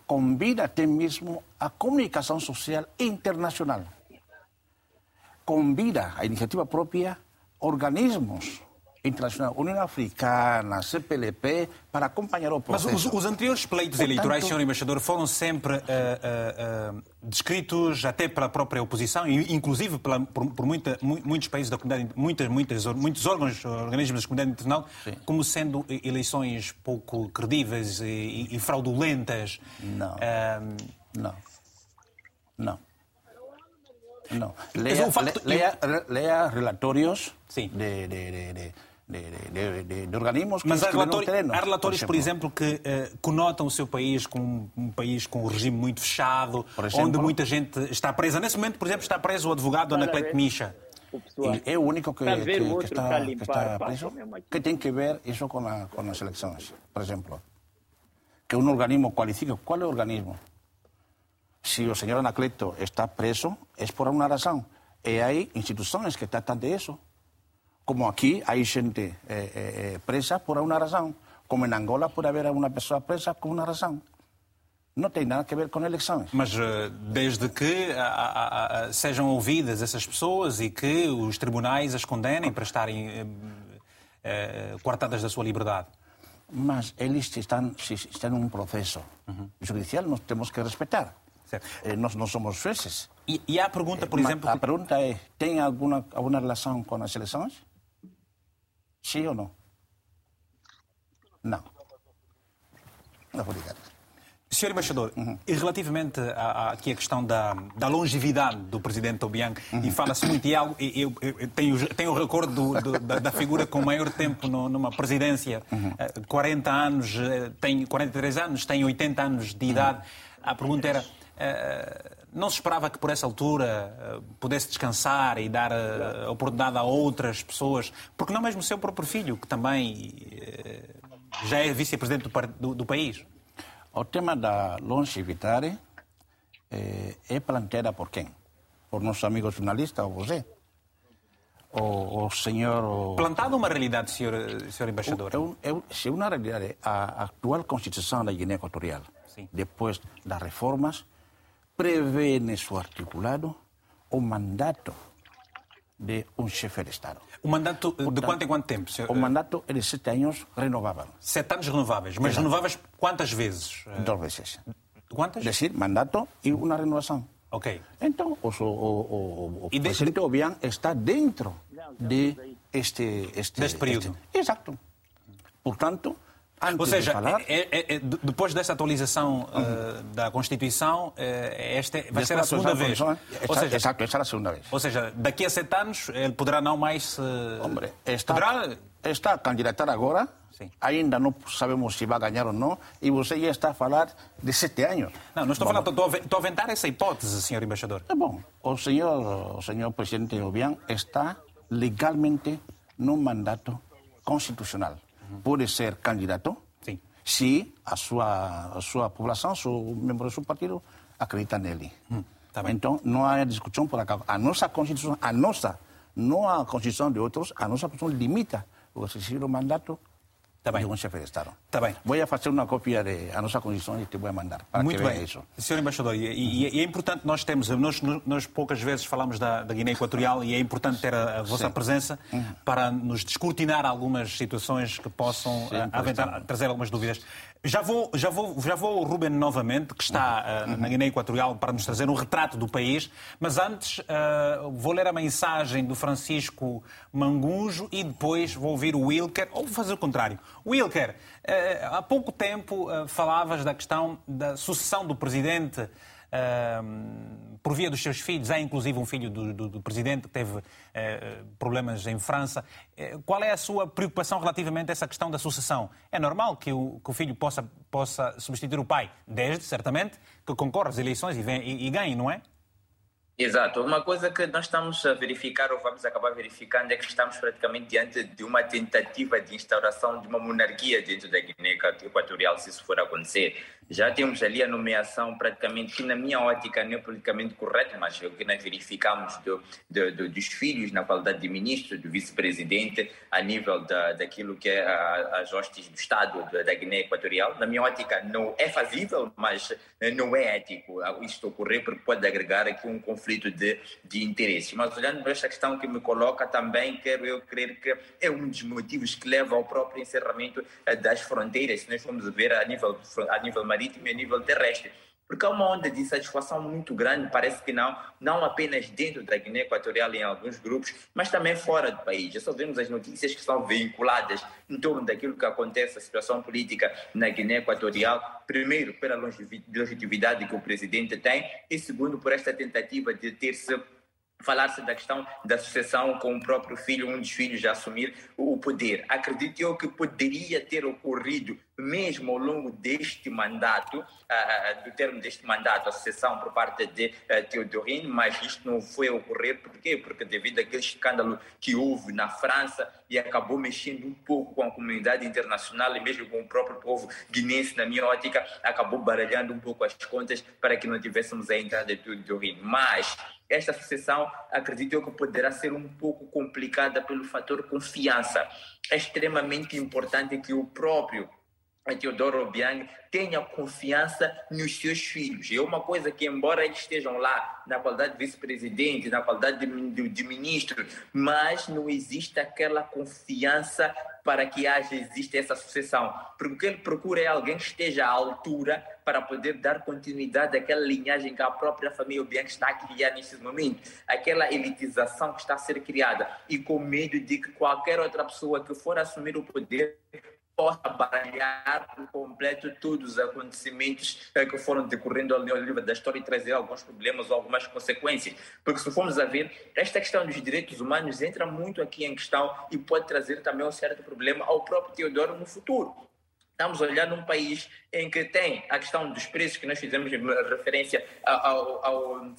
Speaker 2: convida até mesmo a comunicação social internacional. Convida a iniciativa própria organismos internacionais, União Africana, CPLP, para acompanhar o
Speaker 1: Mas
Speaker 2: processo.
Speaker 1: os, os anteriores pleitos
Speaker 2: Portanto-
Speaker 1: eleitorais, Sr. Embaixador, foram sempre eh, eh, eh, descritos até pela própria oposição, inclusive pela- por, por muita- mu- muitos países da comunidade, muitas, muitas, muitos órgãos, organismos da comunidade internacional, como sendo eleições pouco credíveis e, e- fraudulentas.
Speaker 2: Não.
Speaker 1: Eh,
Speaker 2: Não. Não. No.
Speaker 1: Es
Speaker 2: Lea,
Speaker 1: un facto-
Speaker 2: le- lea, re- lea relatorios
Speaker 1: Sí.
Speaker 2: de, de, de, de, de, de- de- de organismos que
Speaker 1: Mas há, relatório-
Speaker 2: terreno,
Speaker 1: há relatórios, por
Speaker 2: exemplo.
Speaker 1: exemplo, que eh, conotam o seu país como um, um país com um regime muito fechado,
Speaker 2: Por exemplo?
Speaker 1: onde muita gente está presa. Nesse momento, por exemplo, está preso o advogado Anacleto Misha.
Speaker 9: O
Speaker 2: es o único que,
Speaker 9: a
Speaker 2: que-
Speaker 9: o
Speaker 2: que
Speaker 9: outro
Speaker 2: está,
Speaker 9: está a
Speaker 2: que está preso. ¿Qué tiene que ver eso con, la- con las elecciones? Por ejemplo, que un organismo cualifique. ¿Cuál es el organismo? Si el señor Anacleto está preso, es por una razón. Y hay instituciones que tratan de eso. Como aquí hay gente eh, eh, eh, presa por una razón. Como en Angola puede haber una persona presa por una razón. No tiene nada que ver con elecciones.
Speaker 1: Mas eh, desde que ah, ah, ah, sejam ouvidas essas pessoas e que os tribunais as condenem para estarem eh, eh, coartadas da sua liberdade.
Speaker 2: Mas eles si están en un proceso judicial, nos tenemos que respetar.
Speaker 1: Certo.
Speaker 2: Eh, nós não somos jueces.
Speaker 1: E, e há a pergunta, por
Speaker 2: Ma-
Speaker 1: exemplo,
Speaker 2: a
Speaker 1: que-
Speaker 2: pergunta é: tem alguma, alguma relação com as eleições? Sim ou não? Não. Não, obrigado.
Speaker 1: Sr. Embaixador,
Speaker 2: Uhum.
Speaker 1: e relativamente à, aqui a questão da, da longevidade do presidente Obiang,
Speaker 2: Uhum.
Speaker 1: e fala-se muito, e algo, e eu, eu- eu tenho, tenho o recordo do- do- da, da figura com maior tempo no- numa presidência,
Speaker 2: Uhum.
Speaker 1: eh, 40 anos, eh, tem 43 anos, tem 80 anos de idade.
Speaker 2: Uhum.
Speaker 1: A pergunta era, eh, não se esperava que por essa altura eh, pudesse descansar e dar eh, oportunidade a outras pessoas, porque não mesmo o seu próprio filho, que também eh, já é vice-presidente do, do- do país?
Speaker 2: O tema da longevidade eh, é planteada por quem? Por nosso amigo jornalista ou você? O, o senhor...
Speaker 1: Plantado uma realidade, senhor, senhor embaixador.
Speaker 2: É, é se uma realidade, a atual Constituição da Guiné Equatorial,
Speaker 1: Sim.
Speaker 2: depois das reformas, prevê seu articulado o mandato de um chefe de Estado.
Speaker 1: O mandato de quanto em quanto tempo? senhor?
Speaker 2: O mandato é de sete anos renovável,
Speaker 1: Sete anos renováveis. Mas renováveis quantas vezes?
Speaker 2: Duas vezes.
Speaker 1: Quantas?
Speaker 2: Decir, mandato e uma renovação.
Speaker 1: Ok.
Speaker 2: Então, o, o, o, o
Speaker 1: E de-
Speaker 2: presidente Obiang está dentro de este, este,
Speaker 1: Deste período.
Speaker 2: este- Exato. Portanto, antes
Speaker 1: Ou seja,
Speaker 2: de falar...
Speaker 1: é- é- é- de- depois dessa atualização eh, da Constituição, eh, esta vai ser a segunda vez.
Speaker 2: persona-
Speaker 1: Ou seja,
Speaker 2: exacto, esa es la segunda vez.
Speaker 1: ou seja, daqui a sete anos ele poderá não mais se...
Speaker 2: Hombre, está,
Speaker 1: Poderá...
Speaker 2: está a candidatar agora,
Speaker 1: Sim.
Speaker 2: ainda não sabemos se vai ganhar ou não, e você já está a falar de sete anos.
Speaker 1: Não, não estou falando, a estou a aventar essa hipótese, senhor embaixador.
Speaker 2: É bom, o senhor, o senhor presidente Obiang está legalmente num mandato constitucional. Pode ser candidato
Speaker 1: Sim.
Speaker 2: se a sua, a sua população, os membros do seu partido, acreditam nele.
Speaker 1: tá bem.
Speaker 2: então, não há discussão por acaso. A nossa Constituição, a nossa, não a Constituição de outros, a nossa Constituição limita o exercício do mandato
Speaker 1: Tá bem.
Speaker 2: um chefe de Estado.
Speaker 1: Tá bem.
Speaker 2: Vou fazer uma cópia da nossa Constituição e te vou mandar para
Speaker 1: Muito bem.
Speaker 2: isso.
Speaker 1: Senhor Embaixador, e, e- é importante nós termos, nós, nós poucas vezes falamos da, da Guiné Equatorial e é importante ter a, a vossa
Speaker 2: Sim.
Speaker 1: presença para nos descortinar algumas situações que possam
Speaker 2: Sim,
Speaker 1: aventar, trazer algumas dúvidas. Já vou, já vou, já vou ao Ruben novamente, que está eh, na Guiné Equatorial, para nos trazer um retrato do país, mas antes eh, vou ler a mensagem do Francisco Mangunjo e depois vou ouvir o Wilker, ou vou fazer o contrário. Wilker, eh, há pouco tempo falavas da questão da sucessão do presidente por via dos seus filhos. Há inclusive um filho do, do- do presidente que teve eh, problemas em França. Eh, qual é a sua preocupação relativamente a essa questão da sucessão? É normal que o, que o filho possa, possa substituir o pai, desde, certamente, que concorra às eleições e, vem- e- e ganhe, não é?
Speaker 5: Exato. Uma coisa que nós estamos a verificar, ou vamos acabar verificando, é que estamos praticamente diante de uma tentativa de instauração de uma monarquia dentro da Guiné Equatorial, se isso for acontecer. Já temos ali a nomeação praticamente, que na minha ótica não é politicamente correta, mas o que nós verificamos do, do, do, dos filhos na qualidade de ministro, do vice-presidente, a nível da, daquilo que é as hostes do Estado da Guiné Equatorial. Na minha ótica não é fazível, mas não é ético isto ocorrer, porque pode agregar aqui um conflito de, de interesses. Mas olhando para esta questão que me coloca também, quero eu crer que é um dos motivos que leva ao próprio encerramento eh, das fronteiras, se nós formos ver a nível, a nível marítimo e a nível terrestre. Porque há uma onda de satisfação muito grande, parece que não, não apenas dentro da Guiné Equatorial em alguns grupos, mas também fora do país. Já só vemos as notícias que são vinculadas em torno daquilo que acontece, a situação política na Guiné Equatorial, primeiro pela longevidade que o presidente tem e segundo por esta tentativa de ter-se falar-se da questão da sucessão com o próprio filho, um dos filhos a assumir o poder. Acredito eu que poderia ter ocorrido mesmo ao longo deste mandato, uh, do termo deste mandato, a sucessão por parte de uh, mas isto não foi ocorrer. Por quê? Porque devido àquele escândalo que houve na França e acabou mexendo um pouco com a comunidade internacional e mesmo com o próprio povo guinense, na minha ótica, acabou baralhando um pouco as contas para que não tivéssemos a entrada de Teodorine. Mas esta sucessão, acredito eu que poderá ser um pouco complicada pelo fator confiança. É extremamente importante que o próprio Teodoro Obiang tenha confiança nos seus filhos. É uma coisa que, embora eles estejam lá na qualidade de vice-presidente, na qualidade de, de, de, ministro, mas não existe aquela confiança para que haja, exista essa sucessão. Porque o que ele procura é alguém que esteja à altura para poder dar continuidade àquela linhagem que a própria família Obiang está a criar nesse momento. Aquela elitização que está a ser criada. E com medo de que qualquer outra pessoa que for assumir o poder possa baralhar completo todos os acontecimentos que foram decorrendo ao longo da história e trazer alguns problemas ou algumas consequências. Porque se formos a ver, esta questão dos direitos humanos entra muito aqui em questão e pode trazer também um certo problema ao próprio Teodoro no futuro. Estamos a olhar num país em que tem a questão dos preços, que nós fizemos referência ao, ao,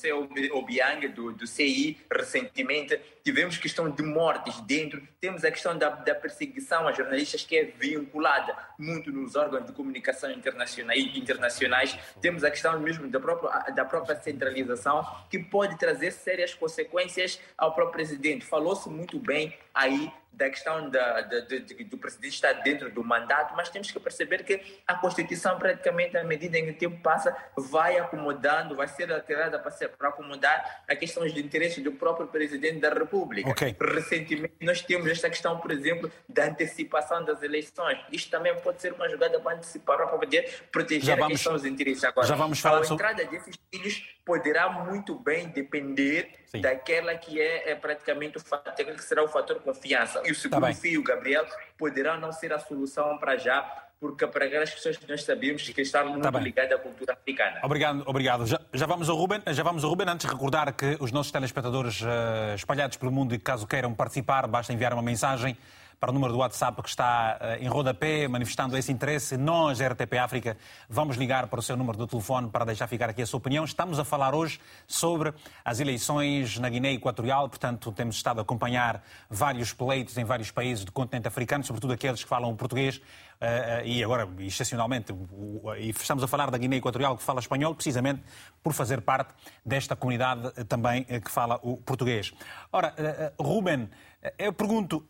Speaker 5: ao Biang do, do CI recentemente, tivemos questão de mortes dentro, temos a questão da, da perseguição a jornalistas que é vinculada muito nos órgãos de comunicação internacionais, internacionais. temos a questão mesmo da própria, da própria centralização, que pode trazer sérias consequências ao próprio presidente. Falou-se muito bem aí da questão da, da, do presidente estar dentro do mandato, mas temos que perceber que a Constituição, praticamente, à medida em que o tempo passa, vai acomodando, vai ser alterada para, acomodar a questão dos interesses do próprio presidente da República. Okay. Recentemente, nós temos esta questão, por exemplo, da antecipação das eleições. Isto também pode ser uma jogada para antecipar, para poder proteger vamos, a questão dos interesses. Agora,
Speaker 1: já vamos falar
Speaker 5: a entrada sobre... desses filhos poderá muito bem depender Sim. daquela que é, é, praticamente o fator, que será o fator confiança. E o tá segundo tá fio, Gabriel, poderá não ser a solução para já, porque para aquelas questões que nós sabíamos que estavam muito tá ligadas à cultura africana.
Speaker 1: Obrigado, obrigado. Já, já, vamos ao Ruben, já vamos ao Ruben. Antes de recordar que os nossos telespectadores uh, espalhados pelo mundo e caso queiram participar, basta enviar uma mensagem para o número do WhatsApp que está eh, em rodapé, manifestando esse interesse. Nós, RTP África, vamos ligar para o seu número de telefone para deixar ficar aqui a sua opinião. Estamos a falar hoje sobre as eleições na Guiné Equatorial, portanto, temos estado a acompanhar vários pleitos em vários países do continente africano, sobretudo aqueles que falam português. Uh, e agora, excepcionalmente, e estamos a falar da Guiné Equatorial que fala espanhol, precisamente por fazer parte desta comunidade uh, também que fala o português. Ora, Ruben, eu pergunto,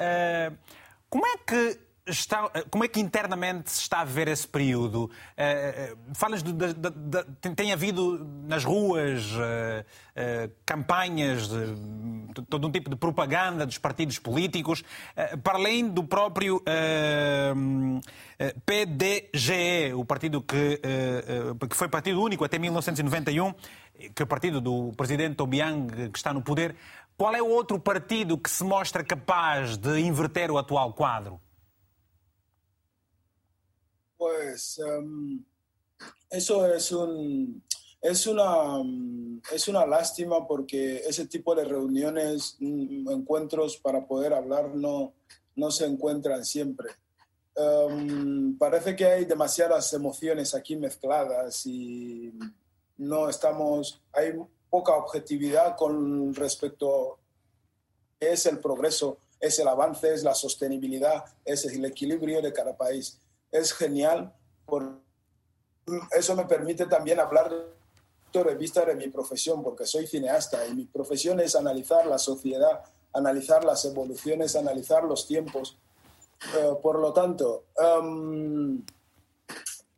Speaker 1: como é que Está, como é que internamente se está a ver esse período? Uh, falas de, de, de, de, tem, havido nas ruas uh, uh, campanhas de, todo um tipo de propaganda dos partidos políticos, para além do próprio PDGE, o partido que, que foi partido único até 1991, que é o partido do presidente Obiang que está no poder. Qual é o outro partido que se mostra capaz de inverter o atual quadro?
Speaker 3: Pues um, eso es un es una es una lástima porque ese tipo de reuniones, mm, encuentros para poder hablar no, no se encuentran siempre. Um, parece que hay demasiadas emociones aquí mezcladas y no estamos hay poca objetividad con respecto a qué es el progreso, es el avance, es la sostenibilidad, es el equilibrio de cada país. Es genial, por, eso me permite también hablar de vista de mi profesión, porque soy cineasta y mi profesión es analizar la sociedad, analizar las evoluciones, analizar los tiempos. Uh, por lo tanto, um,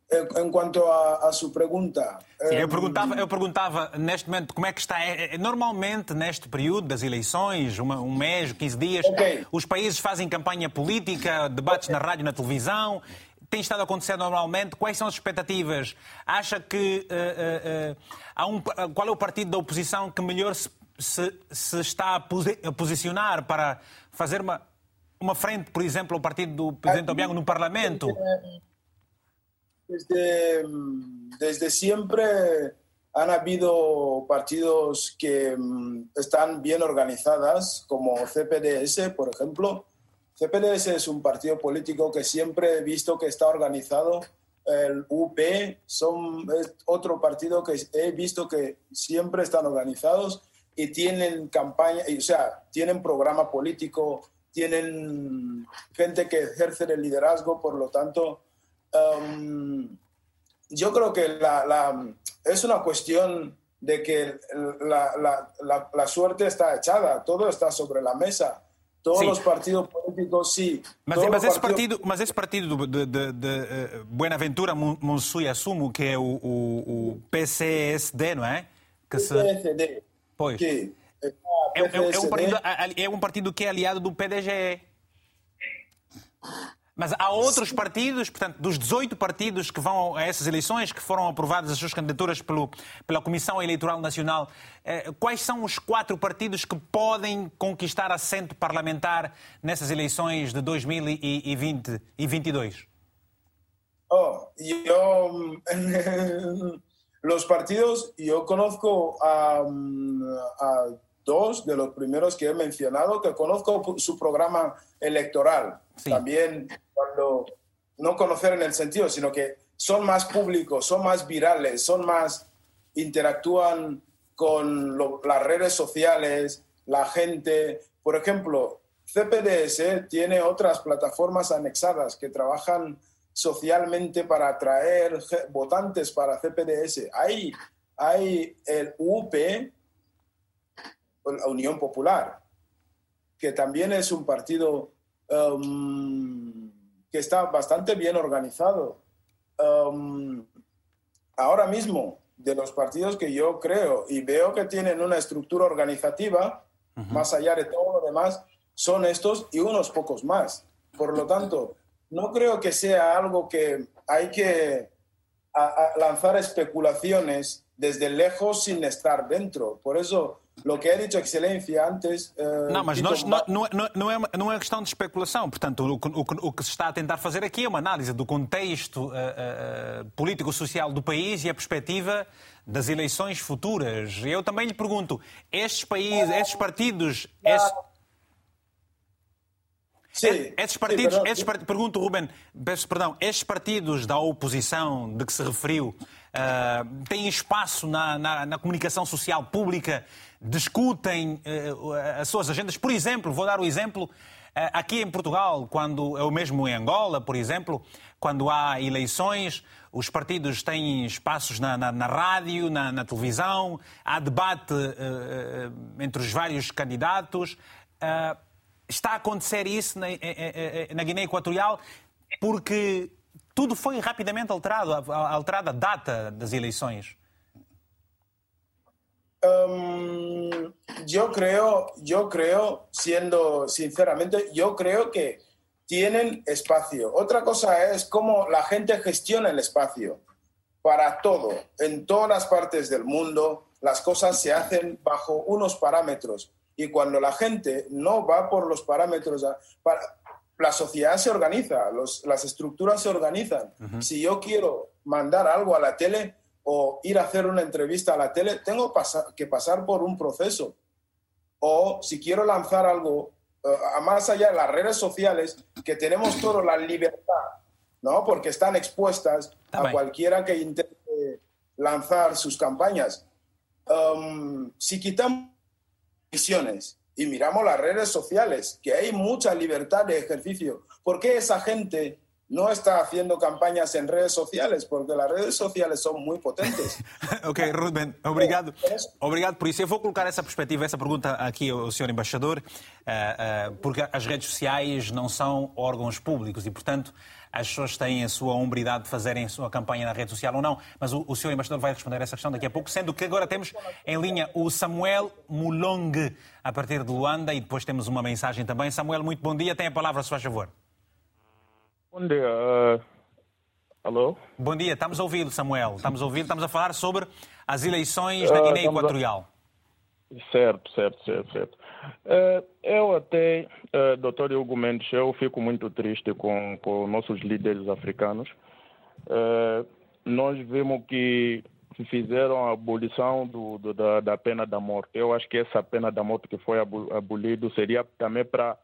Speaker 3: em quanto à, à sua pergunta.
Speaker 1: Sim, eu, perguntava, eu perguntava neste momento como é que está. É, é, normalmente, neste período das eleições, uma, um mês, 15 dias, okay. os países fazem campanha política, debates okay. na rádio, na televisão. Tem estado a acontecer normalmente. Quais são as expectativas? Acha que. Uh, uh, uh, um, qual é o partido da oposição que melhor se, se, se está a, posi a posicionar para fazer uma, uma frente, por exemplo, ao partido do presidente Obiang no Parlamento?
Speaker 3: Desde, desde siempre han habido partidos que mm, están bien organizadas, como CPDS, por ejemplo. CPDS es un partido político que siempre he visto que está organizado. El UP son, es otro partido que he visto que siempre están organizados y tienen campaña, o sea, tienen programa político, tienen gente que ejerce el liderazgo, por lo tanto, um, yo creo que la, la, es una cuestión de que la, la, suerte está echada, todo está sobre la mesa. Todos sim. os partidos políticos, sim.
Speaker 1: Mas, mas, esse partido, mas esse partido de, de, de uh, Buenaventura Monsuya Sumo, que é o, o, o, PCSD, não é?
Speaker 3: Que PCSD. Se...
Speaker 1: Pois. Que é, é, é, um partido, é um partido que é aliado do PDGE. Mas há outros partidos, portanto, dos 18 partidos que vão a essas eleições, que foram aprovadas as suas candidaturas pelo, pela Comissão Eleitoral Nacional, eh, quais são os quatro partidos que podem conquistar assento parlamentar nessas eleições de 2020 e 2022?
Speaker 3: Oh, yo, los partidos, yo conozco a, a dos de los primeros que he mencionado, que conozco su programa electoral. Sí. También cuando no conocer en el sentido, sino que son más públicos, son más virales, son más, interactúan con lo, las redes sociales, la gente. Por ejemplo, CPDS tiene otras plataformas anexadas que trabajan socialmente para atraer votantes para CPDS. Hay, hay el UP, la Unión Popular, que también es un partido um, que está bastante bien organizado. Um, ahora mismo, de los partidos que yo creo y veo que tienen una estructura organizativa, uh -huh. más allá de todo lo demás, son estos y unos pocos más. Por lo tanto, no creo que sea algo que hay que a, a lanzar especulaciones desde lejos sin estar dentro. Por eso Lo que é dito Excelência antes.
Speaker 1: Uh, não, mas nós, não, não, não, é, não é questão de especulação. Portanto, o, o, o, que se está a tentar fazer aqui é uma análise do contexto uh, uh, político-social do país e a perspectiva das eleições futuras. Eu também lhe pergunto: estes países, estes partidos. Estes... Sim, estes partidos, sim, estes part... pergunto, Ruben, peço perdão, estes partidos da oposição de que se referiu uh, têm espaço na, na, na comunicação social pública discutem uh, as suas agendas. Por exemplo, vou dar o exemplo uh, aqui em Portugal, quando o mesmo em Angola, por exemplo, quando há eleições, os partidos têm espaços na, na, na rádio, na, na, televisão, há debate uh, entre os vários candidatos. está a acontecer isso na Guiné Equatorial porque tudo foi rapidamente alterado, alterada a data das eleições.
Speaker 3: Um, yo creo, yo creo, siendo sinceramente, yo creo que tienen espacio. Otra cosa es cómo la gente gestiona el espacio. Para todo, en todas las partes del mundo, las cosas se hacen bajo unos parámetros. Y cuando la gente no va por los parámetros, para, la sociedad se organiza, los, las estructuras se organizan. Uh -huh. Si yo quiero mandar algo a la tele, o ir a hacer una entrevista a la tele, tengo que pasar por un proceso. O si quiero lanzar algo, uh, más allá de las redes sociales, que tenemos toda la libertad, ¿no? Porque están expuestas a cualquiera que intente lanzar sus campañas. um, si quitamos visiones y miramos las redes sociales, que hay mucha libertad de ejercicio, ¿por qué esa gente no está haciendo campañas en redes sociales? Porque las redes sociales son muy potentes.
Speaker 1: ok, Ruben, obrigado. Obrigado por isso. Eu vou colocar essa perspectiva, essa pergunta aqui ao Sr. Embaixador, uh, uh, porque as redes sociais não são órgãos públicos e, portanto, as pessoas têm a sua hombridade de fazerem a sua campanha na rede social ou não. Mas o, o Sr. Embaixador vai responder essa questão daqui a pouco, sendo que agora temos em linha o Samuel Mulong, a partir de Luanda, e depois temos uma mensagem também. Samuel, muito bom dia. Tem a palavra, se faz favor.
Speaker 9: Bom dia. Uh... Alô?
Speaker 1: Bom dia, estamos a ouvir, Samuel. Estamos a ouvir, estamos a falar sobre as eleições na Guiné Equatorial.
Speaker 9: A... Certo, certo, certo, certo. Uh, eu até, uh, doutor Hugo Mendes, eu fico muito triste com, com nossos líderes africanos. Uh, nós vimos que fizeram a abolição do, do, da, da, pena da morte. Eu acho que essa pena da morte que foi abolida seria também para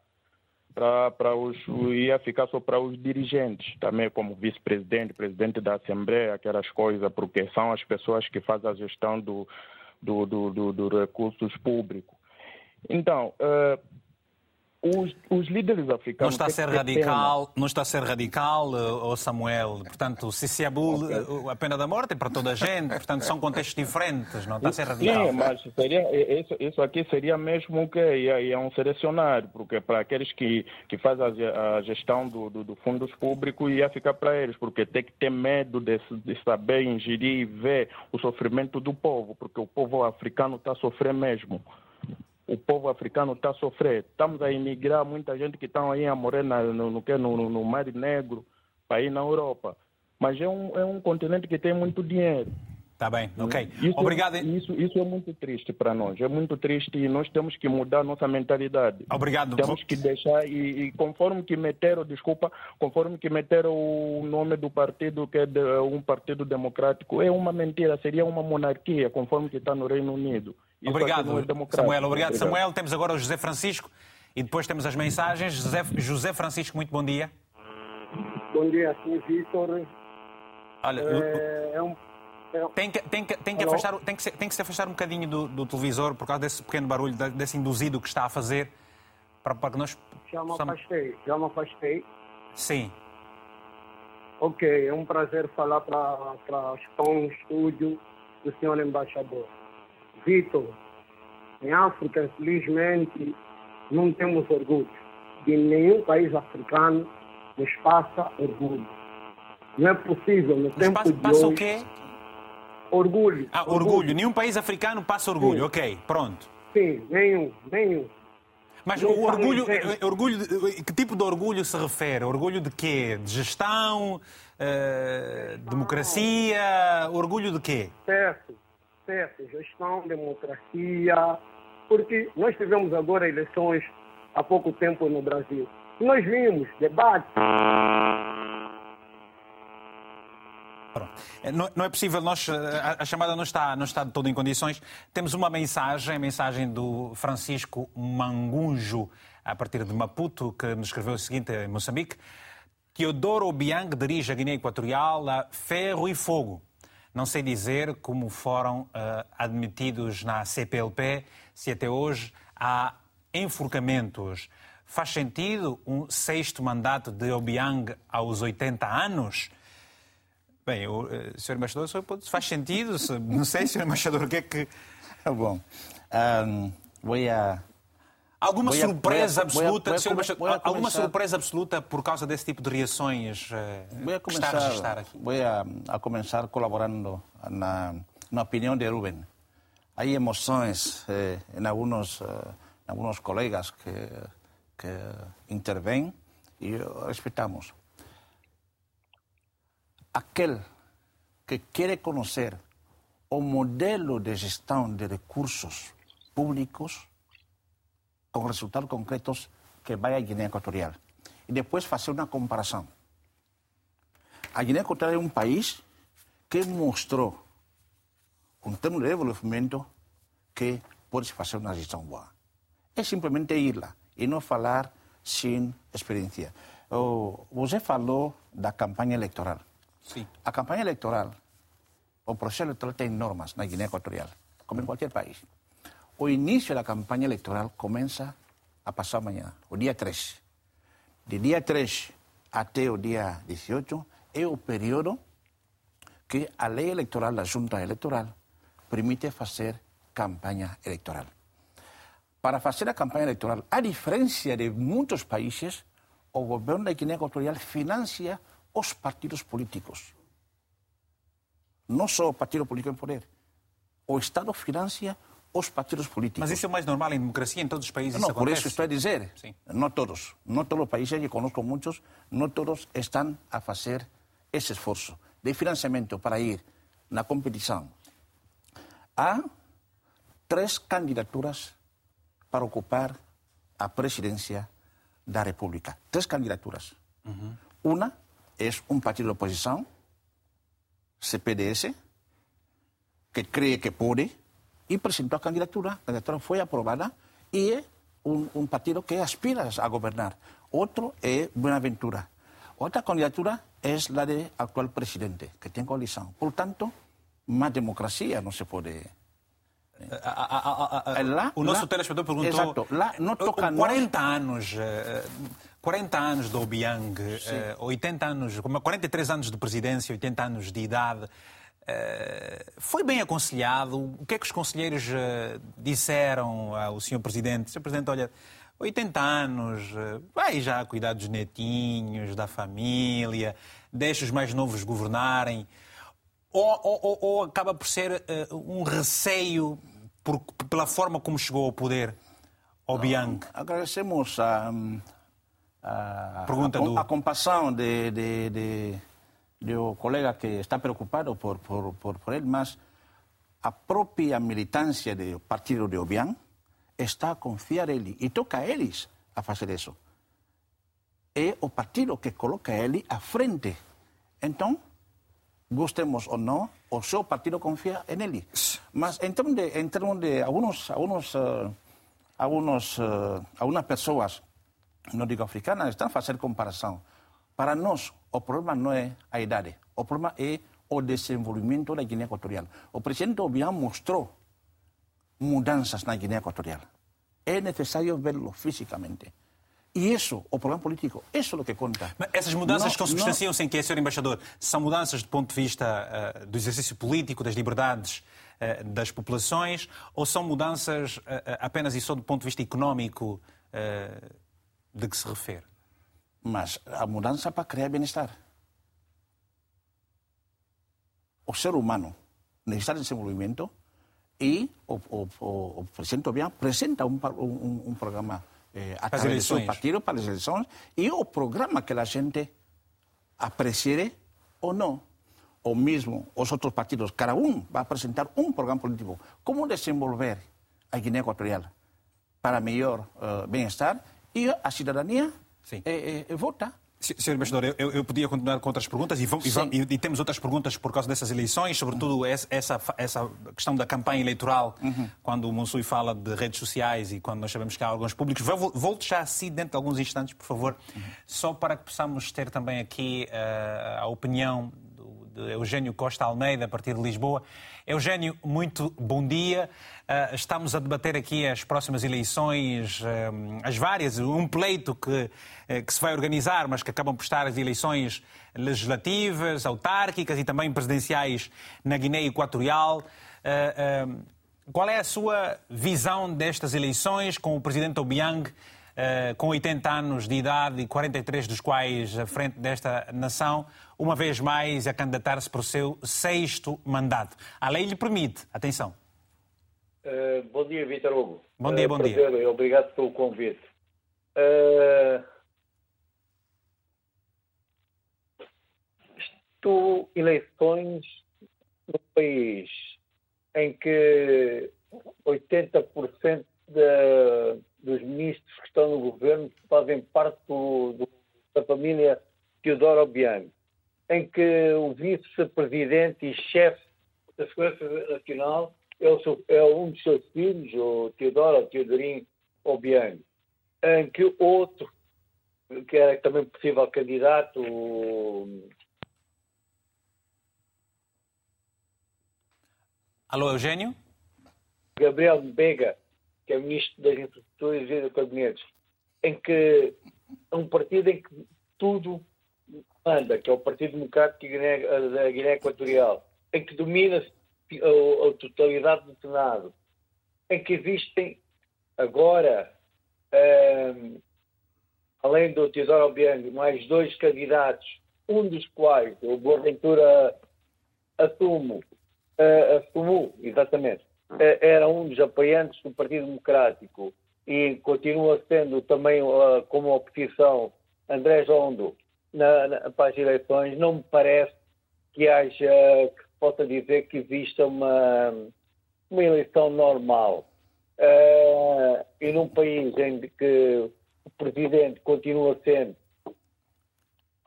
Speaker 9: para os ia ficar só para os dirigentes, também como vice-presidente, presidente da Assembleia, aquelas coisas, porque são as pessoas que fazem a gestão do, do, do, do, do recursos públicos. Então, uh, os, os, líderes africanos.
Speaker 1: Não está a ser radical, não está a ser radical, oh Samuel. Portanto, se se abole okay. a pena da morte é para toda a gente. Portanto, são contextos diferentes, não está a ser radical.
Speaker 9: Sim, mas seria, isso, isso aqui seria mesmo que ia, ia um selecionário, porque para aqueles que, que fazem a, gestão do, do, do fundos públicos ia ficar para eles, porque tem que ter medo de, de saber ingerir e ver o sofrimento do povo, porque o povo africano está a sofrer mesmo o povo africano está a sofrer. Estamos a emigrar, muita gente que está aí a morrer na, no, no, no, no Mar Negro, para ir na Europa. Mas é um, é um continente que tem muito dinheiro.
Speaker 1: Está bem, ok.
Speaker 9: Isso,
Speaker 1: Obrigado.
Speaker 9: Isso, isso é muito triste para nós. É muito triste e nós temos que mudar a nossa mentalidade.
Speaker 1: Obrigado.
Speaker 9: Temos que deixar, e, e, conforme que meteram, desculpa, conforme que meteram o nome do partido, que é de, um partido democrático, é uma mentira, seria uma monarquia, conforme que está no Reino Unido.
Speaker 1: Isso obrigado, é Samuel. Obrigado, obrigado, Samuel. Temos agora o José Francisco e depois temos as mensagens. José, José Francisco, muito bom dia.
Speaker 10: Bom dia, sim, Vitor.
Speaker 1: Olha, é, é um tem que, tem que, tem que, afastar, tem que, se, tem que se afastar um bocadinho do, do, televisor por causa desse pequeno barulho, desse induzido que está a fazer para, para que nós.
Speaker 10: Já me afastei, já me afastei.
Speaker 1: Sim.
Speaker 10: Ok, é um prazer falar para, para o estúdio do senhor embaixador. Vitor, em África, infelizmente, não temos orgulho. De nenhum país africano nos passa orgulho. Não é possível, no tempo
Speaker 1: passa,
Speaker 10: de
Speaker 1: passa
Speaker 10: hoje...
Speaker 1: o quê?
Speaker 10: Orgulho.
Speaker 1: Ah, orgulho. orgulho. Nenhum país africano passa orgulho. Sim. Ok, pronto.
Speaker 10: Sim, nenhum, nenhum.
Speaker 1: Mas o orgulho, orgulho, que tipo de orgulho se refere? Orgulho de quê? De gestão? Uh, democracia? Orgulho de quê?
Speaker 10: Certo, certo. Gestão, democracia. Porque nós tivemos agora eleições há pouco tempo no Brasil. Nós vimos debates
Speaker 1: é, não, não, é possível, nós, a, a, chamada não está, não está de todo em condições. Temos uma mensagem, a mensagem do Francisco Mangunjo, a partir de Maputo, que nos escreveu o seguinte em Moçambique. Teodoro Obiang dirige a Guiné Equatorial a ferro e fogo. Não sei dizer como foram uh, admitidos na CPLP, se até hoje há enforcamentos. Faz sentido um sexto mandato de Obiang aos 80 anos? Bem, o uh, Sr. Embaixador, faz sentido? Se, não sei, Sr. Embaixador, o que é que.
Speaker 2: Bom, um, vou a.
Speaker 1: Alguma a, surpresa a, absoluta, a, Sr. Alguma surpresa absoluta por causa desse tipo de reações uh,
Speaker 2: voy a comenzar, que está a registrar aqui? Vou a, a começar colaborando na, na opinião de Rubén. Há emoções eh, em, alguns, eh, em alguns colegas que, que intervêm e respeitamos aquel que quiere conocer o modelo de gestión de recursos públicos con resultados concretos que vaya a Guinea Ecuatorial. Y después hacer una comparación. A Guinea Ecuatorial es un país que mostró, un término de desenvolvimento, que puede hacer una gestión buena. Es simplemente irla y no hablar sin experiencia. Usted falou da campaña electoral.
Speaker 1: Sim.
Speaker 2: A campanha eleitoral, o processo eleitoral tem normas na Guiné Equatorial. como em qualquer país. O início da campanha eleitoral começa a passar amanhã, o dia 3. De dia 3 até o dia 18 é o período que a lei eleitoral da Junta Eleitoral permite fazer campanha eleitoral. Para fazer a campanha eleitoral, a diferença de muitos países, o governo da Guiné Equatorial financia os partidos políticos. Não só o partido político em poder. O Estado financia os partidos políticos.
Speaker 1: Mas isso é mais normal em democracia, em todos os países
Speaker 2: Não,
Speaker 1: isso
Speaker 2: por isso estou a dizer.
Speaker 1: Sim.
Speaker 2: Não todos. Não todos os países, que conozco muitos, não todos estão a fazer esse esforço de financiamento para ir na competição. Há três candidaturas para ocupar a presidência da República. Três candidaturas. Uma é um partido de oposição, CPDS, que cree que pode e apresentou a candidatura. A candidatura foi aprovada e é um, um partido que aspira a governar. Outro é Buenaventura. Outra candidatura é a do atual presidente, que tem coalição. Portanto, mais democracia não se pode.
Speaker 1: A- a- a- a- a-
Speaker 2: Lá-
Speaker 1: o nosso
Speaker 2: lá-
Speaker 1: telespectador perguntou.
Speaker 2: Exato. Lá não toca a nós.
Speaker 1: 40 anos. Eh, 40 anos de Obiang, eh, 80 anos, como 43 anos de presidência, 80 anos de idade. eh, Foi bem aconselhado? O que é que os conselheiros eh, disseram ao senhor presidente? Senhor presidente, olha, 80 anos, vai já cuidar dos netinhos, da família, deixa os mais novos governarem ou, ou- ou- acaba por ser um receio por- pela forma como chegou ao poder Obiang?
Speaker 2: Agradecemos a, a,
Speaker 1: Pergunta
Speaker 2: a, a compaixão de, de, de, do colega que está preocupado por, por, por, por ele, mas a própria militância do partido de Obiang está a confiar nele e toca a eles a fazer isso. É o partido que coloca ele à frente. Então, gostemos ou não, o seu partido confia nele. Mas em termos de, em termos de alguns, alguns, eh, alguns, eh, algumas pessoas, não digo africanas, estão a fazer comparação. Para nós, o problema não é a idade, o problema é o desenvolvimento da Guiné Equatorial. O presidente Obiang mostrou mudanças na Guiné Equatorial. É necessário vê-lo fisicamente. E isso, o problema político, isso é o que conta.
Speaker 1: Mas essas mudanças
Speaker 2: Não-
Speaker 1: consubstanciam-se em que, Sr. Embaixador, são mudanças do ponto de vista eh, do exercício político, das liberdades eh, das populações, ou são mudanças eh, apenas e só do ponto de vista económico de que se refere?
Speaker 2: mas a mudança para criar bem-estar. O ser humano necessita de desenvolvimento e o, o, o, o presidente Obiang apresenta um, um, um programa eh, através do seu partido para as eleições e o programa que a gente aprecie ou não. Ou mesmo os outros partidos, cada um vai apresentar um programa político. Como desenvolver a Guiné Equatorial para melhor eh, bem-estar e a cidadania
Speaker 1: Sim.
Speaker 2: eh, eh, vota.
Speaker 1: S- Sr. Embaixador, eu, eu podia continuar com outras perguntas e, vamos- e vamos- e- temos outras perguntas por causa dessas eleições, sobretudo essa, essa, questão da campanha eleitoral, quando o Monsui fala de redes sociais e quando nós sabemos que há alguns públicos. Vol- Volte já a si dentro de alguns instantes, por favor, só para que possamos ter também aqui eh, a opinião de Eugênio Costa Almeida, a partir de Lisboa. Eugênio, muito bom dia. Ah, estamos a debater aqui as próximas eleições, ah, as várias, um pleito que, eh, que se vai organizar, mas que acabam por estar as eleições legislativas, autárquicas e também presidenciais na Guiné Equatorial. Ah, qual é a sua visão destas eleições com o presidente Obiang? Eh, com 80 anos de idade e 43 dos quais à frente desta nação, uma vez mais a candidatar-se para o seu sexto mandato. A lei lhe permite, atenção.
Speaker 11: Eh, bom dia, Vitor Hugo.
Speaker 1: Bom dia,
Speaker 11: Eh,
Speaker 1: bom
Speaker 11: prazer,
Speaker 1: dia.
Speaker 11: Obrigado pelo convite. Eh, isto, eleições no país em que 80% da- dos ministros que estão no governo fazem parte do- do- da família Teodoro Obiang, em que o vice-presidente e chefe da Segurança Nacional é, o é um dos seus filhos, o Teodoro Teodorinho Obiang, em que outro, que era também possível candidato, o-
Speaker 1: Alô, Eugênio?
Speaker 11: Gabriel Bega, que é ministro das Infraestruturas e dos Gabinetes, em que é um partido em que tudo manda, que é o Partido Democrático da Guiné Equatorial, em que domina a, a totalidade do Senado, em que existem agora, um, além do Teodoro Obiang, mais dois candidatos, um dos quais, o Boaventura assumo, uh, assumo, exatamente, uh, era um dos apoiantes do Partido Democrático e continua sendo também uh, como oposição André Jondo na, na, para as eleições, não me parece que haja, que possa dizer que exista uma, uma eleição normal. Uh, e num país em que o presidente continua sendo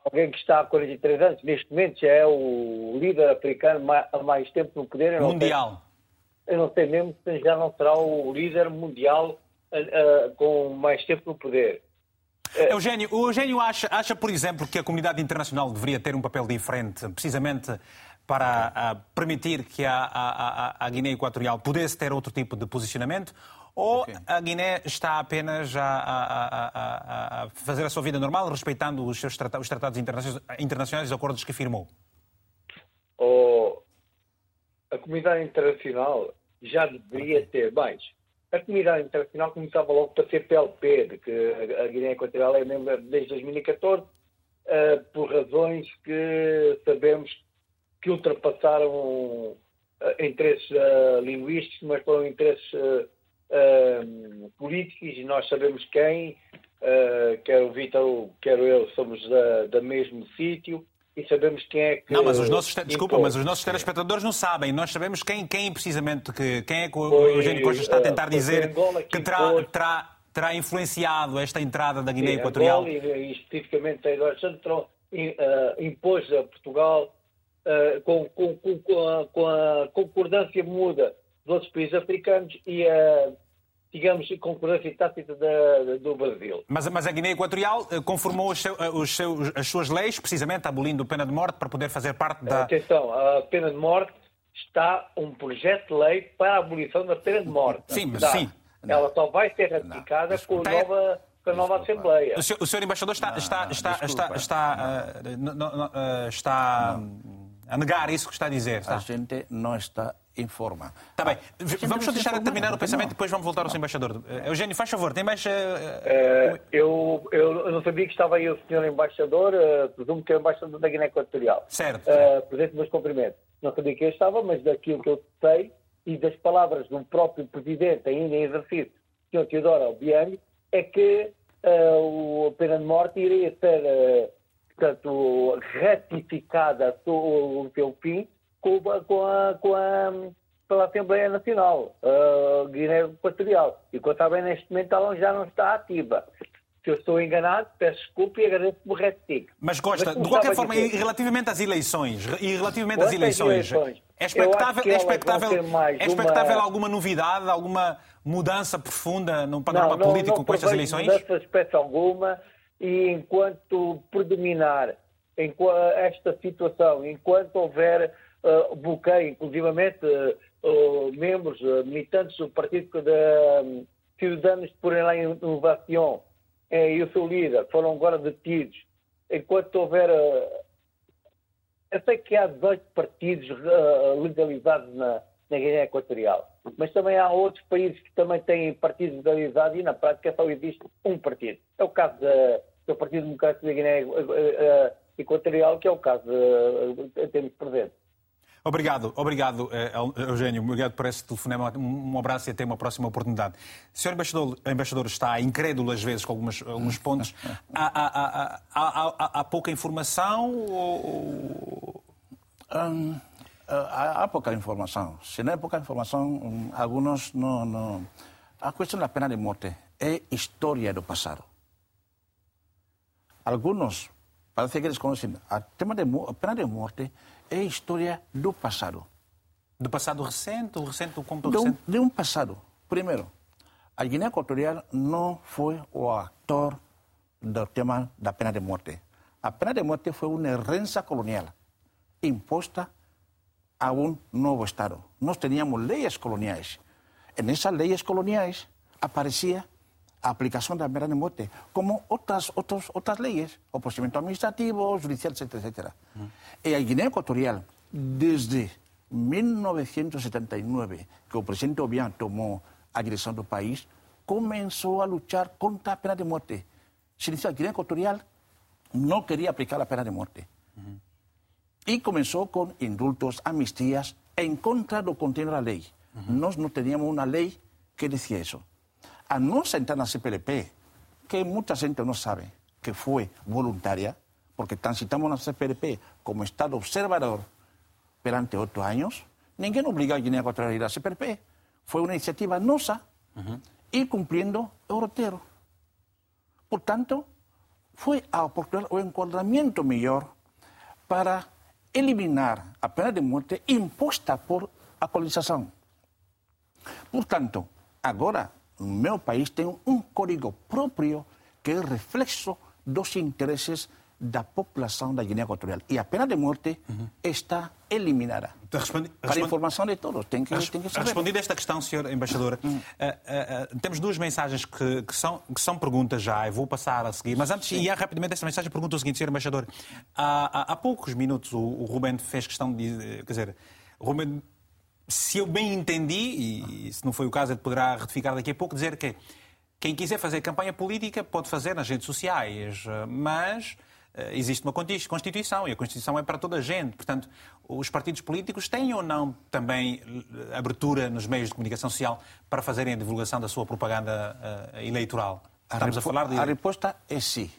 Speaker 11: alguém que está há 43 anos, neste momento já é o líder africano há mais tempo no poder.
Speaker 1: Eu mundial.
Speaker 11: Sei, eu não sei mesmo se já não será o líder mundial uh, com mais tempo no poder.
Speaker 1: É. Eugênio, o Eugênio acha, acha, por exemplo, que a comunidade internacional deveria ter um papel diferente, precisamente para uh, permitir que a, a, a, Guiné Equatorial pudesse ter outro tipo de posicionamento? Ou okay. a Guiné está apenas a, a, fazer a sua vida normal, respeitando os seus tratados, os tratados internacionais e os acordos que firmou?
Speaker 11: Oh, a comunidade internacional já deveria ter mais a comunidade internacional começava logo para ser PLP, de que a Guiné Equatorial é membro desde 2014, uh, eh, por razões que sabemos que ultrapassaram uh, interesses uh, linguísticos, mas foram interesses políticos, e nós sabemos quem, quer o Vitor, quer eu, somos da, da mesmo sítio, e sabemos quem é que.
Speaker 1: Não, mas os nossos, desculpa, mas os nossos telespectadores não sabem. Nós sabemos quem, quem precisamente, que, quem é que o Eugênio Costa está a tentar dizer que terá, terá, terá influenciado esta entrada da Guiné Equatorial.
Speaker 11: Angola, e, e especificamente a Eduardo Santos, uh, impôs a Portugal, uh, com, com, com, a, com, a, concordância muda dos outros países africanos e a. Uh, digamos, concordância tácita da, do Brasil.
Speaker 1: Mas, mas a Guiné Equatorial eh, conformou os seu, eh, os seus, as suas leis, precisamente abolindo a pena de morte, para poder fazer parte da.
Speaker 11: Atenção, a pena de morte está um projeto de lei para a abolição da pena de morte.
Speaker 1: Sim, mas sim.
Speaker 11: Ela só vai ser ratificada não. com a nova com a nova Assembleia.
Speaker 1: O senhor, o senhor embaixador está, não, está, está, está, está, uh, está, a negar isso que está a dizer. Está?
Speaker 2: A gente não está informa.
Speaker 1: Está bem. Vamos só deixar terminar o pensamento e depois vamos voltar ao seu embaixador. Eh, Eugênio, faz favor, tem mais.
Speaker 11: Uh, eu, eu não sabia que estava aí o senhor embaixador, uh, presumo que é o embaixador da Guiné Equatorial.
Speaker 1: Certo.
Speaker 11: Uh, presente meus cumprimentos. Não sabia que eu estava, mas daquilo que eu sei e das palavras do próprio presidente, ainda em exercício, o senhor Teodoro Obiang, é que uh, a pena de morte iria ser, uh, portanto, ratificada o seu fim com, com, a, com a, pela Assembleia Nacional uh, Guiné Equatorial. E quanto está bem neste momento ela já não está ativa. Se eu estou enganado, peço desculpa e agradeço o retifico.
Speaker 1: Mas Costa, Mas, de qualquer forma, dizer, e relativamente às eleições, e relativamente às eleições, eleições é expectável, é expectável, é expectável uma... alguma novidade, alguma mudança profunda no panorama não, não, político
Speaker 11: não
Speaker 1: com estas eleições?
Speaker 11: Não, não espécie alguma e enquanto predominar enquanto esta situação, enquanto houver uh, bloqueio, inclusivamente uh, membros, militantes do Partido de um, por lá em Inovação eh, e o seu líder foram agora detidos. Enquanto houver. eu sei que há 18 partidos legalizados na, na Guiné Equatorial, mas também há outros países que também têm partidos legalizados e na prática só existe um partido. É o caso da, do Partido Democrático da Guiné Equatorial, que é o caso que temos presente.
Speaker 1: Obrigado, obrigado, eh, Eugênio. Obrigado por esse telefonema. Um abraço e até uma próxima oportunidade. O senhor embaixador, embaixador está incrédulo às vezes com algumas, alguns pontos. Há, há, há, há pouca informação ou...
Speaker 2: Um, há, pouca informação. Se não é pouca informação, um, alguns não, não... A questão da pena de morte é história do passado. Alguns, parece que eles conhecem, a, tema de, a pena de morte é história do passado.
Speaker 1: Do passado recente ou recente do
Speaker 2: como de um, recente? De um passado. Primeiro, a Guiné Equatorial não foi o ator do tema da pena de morte. A pena de morte foi uma herança colonial imposta a um novo Estado. Nós tínhamos leis coloniais. nessas leis coloniais aparecia a aplicação da pena de morte, como outras, outras, outras leis, o procedimento administrativo, judicial, etc. etc. E a Guiné Equatorial, desde 1979, que o presidente Obiang tomou a direção do país, começou a lutar contra a pena de morte. Significa que a Guiné Equatorial não queria aplicar a pena de morte. E começou com indultos, amnistias, em contra do conteúdo da lei. Nós não teníamos uma lei que dizia isso. A nossa entrada na CPLP, que muita gente não sabe, que foi voluntária, porque transitamos na CPLP como Estado observador perante oito anos, ninguém obriga a Guiné Equatorial a ir à CPLP. Foi uma iniciativa nossa e cumprindo o roteiro. Portanto, foi a oportunidade, o enquadramento melhor para eliminar a pena de morte imposta por a colonização. Portanto, agora, o meu país tem um código próprio que é reflexo dos interesses da população da Guiné Equatorial. E a pena de morte está eliminada.
Speaker 1: Respondi,
Speaker 2: Para a informação de todos, tem que, tem que saber.
Speaker 1: Respondida esta questão, Sr. Embaixador, uh, uh, uh, temos duas mensagens que, que, são, que são perguntas já, e vou passar a seguir. Mas antes, e é rapidamente esta mensagem, pergunta o seguinte, Sr. Embaixador. Há, há, há poucos minutos o, o Ruben fez questão de. Quer dizer, Ruben, se eu bem entendi, e se não foi o caso, ele poderá retificar daqui a pouco, dizer que quem quiser fazer campanha política pode fazer nas redes sociais, mas existe uma Constituição e a Constituição é para toda a gente. Portanto, os partidos políticos têm ou não também abertura nos meios de comunicação social para fazerem a divulgação da sua propaganda eleitoral?
Speaker 2: Estamos a, a falar de... A resposta é sim.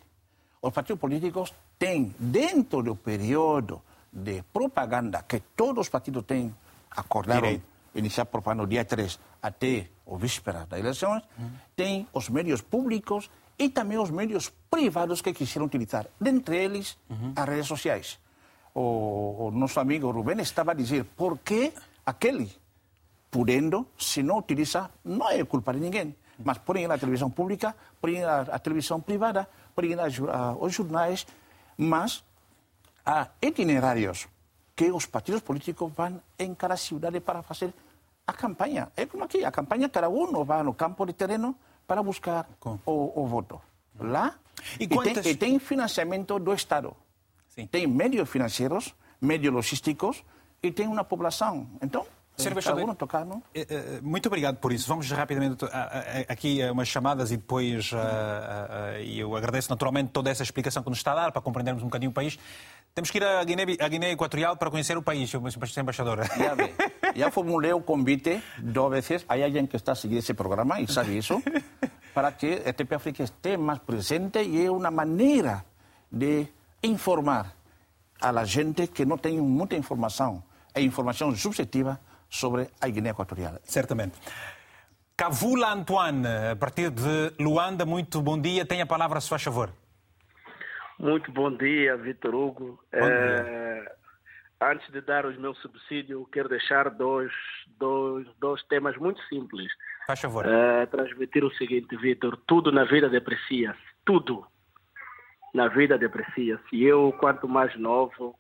Speaker 2: Os partidos políticos têm, dentro do período de propaganda que todos os partidos têm acordado Direito. iniciar propaganda no dia 3 até o víspera das eleições, uhum. têm os meios públicos e também os meios privados que quiseram utilizar, dentre eles uhum. as redes sociais. O, o, nosso amigo Rubén estava a dizer por que aquele, podendo, se não utiliza, não é culpa de ninguém. Mas porém na televisão pública, porém a, a televisão privada, porém os jornais, mas há itinerários que os partidos políticos vão em cada cidade para fazer a campanha. É como aqui, a campanha, cada um vai no campo de terreno para buscar o, o, voto. Lá, e, quantas... e, tem, e, tem, financiamento do Estado. Sim. Tem meios financeiros, meios logísticos e tem uma população. Então,
Speaker 1: Sr. Embaixador, tocar, não? muito obrigado por isso. Vamos rapidamente aqui a umas chamadas e depois e eu agradeço naturalmente toda essa explicação que nos está a dar para compreendermos um bocadinho o país. Temos que ir à Guiné, à Guiné Equatorial para conhecer o país, Sr. Embaixador.
Speaker 2: Já, já formulei o convite duas vezes. Há alguém que está a seguir esse programa e sabe isso, para que a TP África esteja mais presente e é uma maneira de informar a gente que não tem muita informação, é informação subjetiva sobre a Guiné Equatorial.
Speaker 1: Certamente. Cavula Antoine, a partir de Luanda, muito bom dia. Tem a palavra, se faz favor.
Speaker 12: Muito bom dia, Vitor Hugo. É, antes de dar os meus subsídios, quero deixar dois, dois, dois temas muito simples.
Speaker 1: Faz favor.
Speaker 12: É, transmitir o seguinte, Vitor: tudo na vida deprecia-se. Tudo na vida deprecia-se. E eu, quanto mais novo,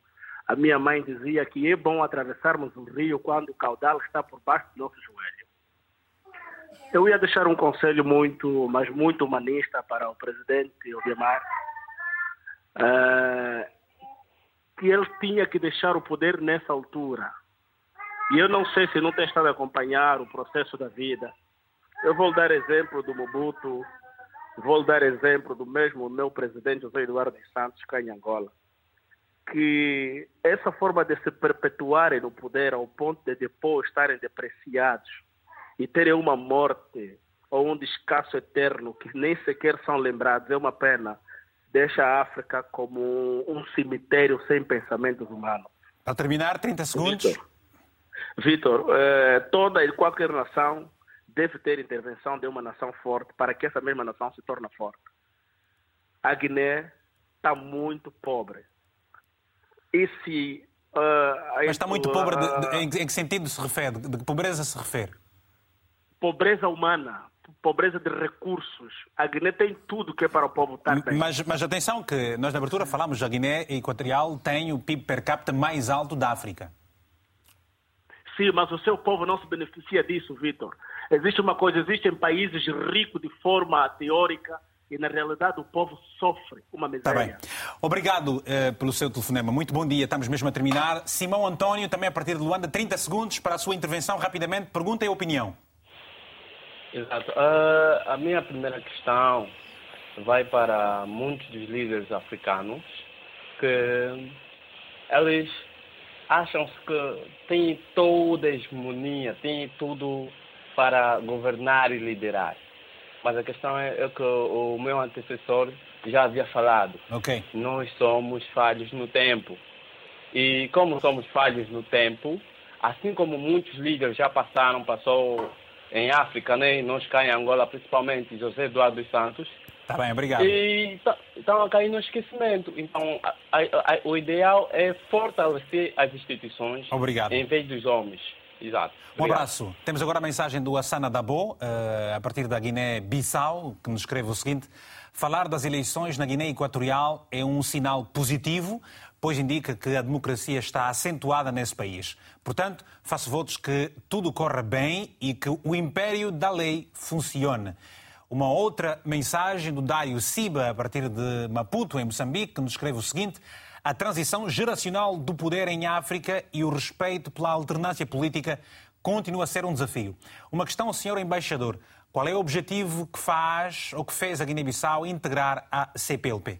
Speaker 12: a minha mãe dizia que é bom atravessarmos o rio quando o caudal está por baixo do nosso joelho. Eu ia deixar um conselho muito, mas muito humanista para o presidente Odemar uh, que ele tinha que deixar o poder nessa altura. E eu não sei se não tem estado a acompanhar o processo da vida. Eu vou dar exemplo do Mobutu, vou dar exemplo do mesmo meu presidente José Eduardo dos Santos, cá em Angola, que essa forma de se perpetuarem no poder ao ponto de depois estarem depreciados e terem uma morte ou um descasso eterno que nem sequer são lembrados é uma pena deixa a África como um cemitério sem pensamentos humanos.
Speaker 1: Para terminar, 30 segundos.
Speaker 12: Vitor, eh, toda e qualquer nação deve ter intervenção de uma nação forte para que essa mesma nação se torne forte. A Guiné está muito pobre. E se. Uh,
Speaker 1: Mas está muito pobre, de, de, em, em, que sentido se refere? De que pobreza se refere?
Speaker 12: Pobreza humana pobreza de recursos. A Guiné tem tudo que é para o povo estar bem.
Speaker 1: Mas, mas atenção que nós na abertura falamos que a Guiné Equatorial tem o PIB per capita mais alto da África.
Speaker 12: Sim, mas o seu povo não se beneficia disso, Vitor. Existe uma coisa, existem países ricos de forma teórica e na realidade o povo sofre uma
Speaker 1: Está
Speaker 12: miséria.
Speaker 1: bem. Obrigado eh, pelo seu telefonema. Muito bom dia. Estamos mesmo a terminar. Simão António, também a partir de Luanda, 30 segundos para a sua intervenção. Rapidamente, pergunta e opinião.
Speaker 13: Exato. Ah, a minha primeira questão vai para muitos dos líderes africanos que eles acham-se que têm toda a hegemonia, têm tudo para governar e liderar. Mas a questão é, é que o meu antecessor já havia falado.
Speaker 1: Ok.
Speaker 13: Nós somos falhos no tempo. E como somos falhos no tempo, assim como muitos líderes já passaram, passou em África, né? nós cá em Angola, principalmente José Eduardo dos Santos,
Speaker 1: Está bem, obrigado.
Speaker 13: e tá- estão a cair no esquecimento. Então, a- a- a- o ideal é fortalecer as instituições
Speaker 1: Obrigado.
Speaker 13: em vez dos homens. Exato.
Speaker 1: Um
Speaker 13: Obrigado.
Speaker 1: abraço. Temos agora a mensagem do Assana Dabo, eh, a partir da Guiné-Bissau, que nos escreve o seguinte: Falar das eleições na Guiné Equatorial é um sinal positivo, pois indica que a democracia está acentuada nesse país. Portanto, faço votos que tudo corra bem e que o império da lei funcione. Uma outra mensagem do Dário Siba, a partir de Maputo, em Moçambique, que nos escreve o seguinte: a transição geracional do poder em África e o respeito pela alternância política continua a ser um desafio. Uma questão, senhor embaixador: qual é o objetivo que faz ou que fez a Guiné-Bissau integrar a CPLP?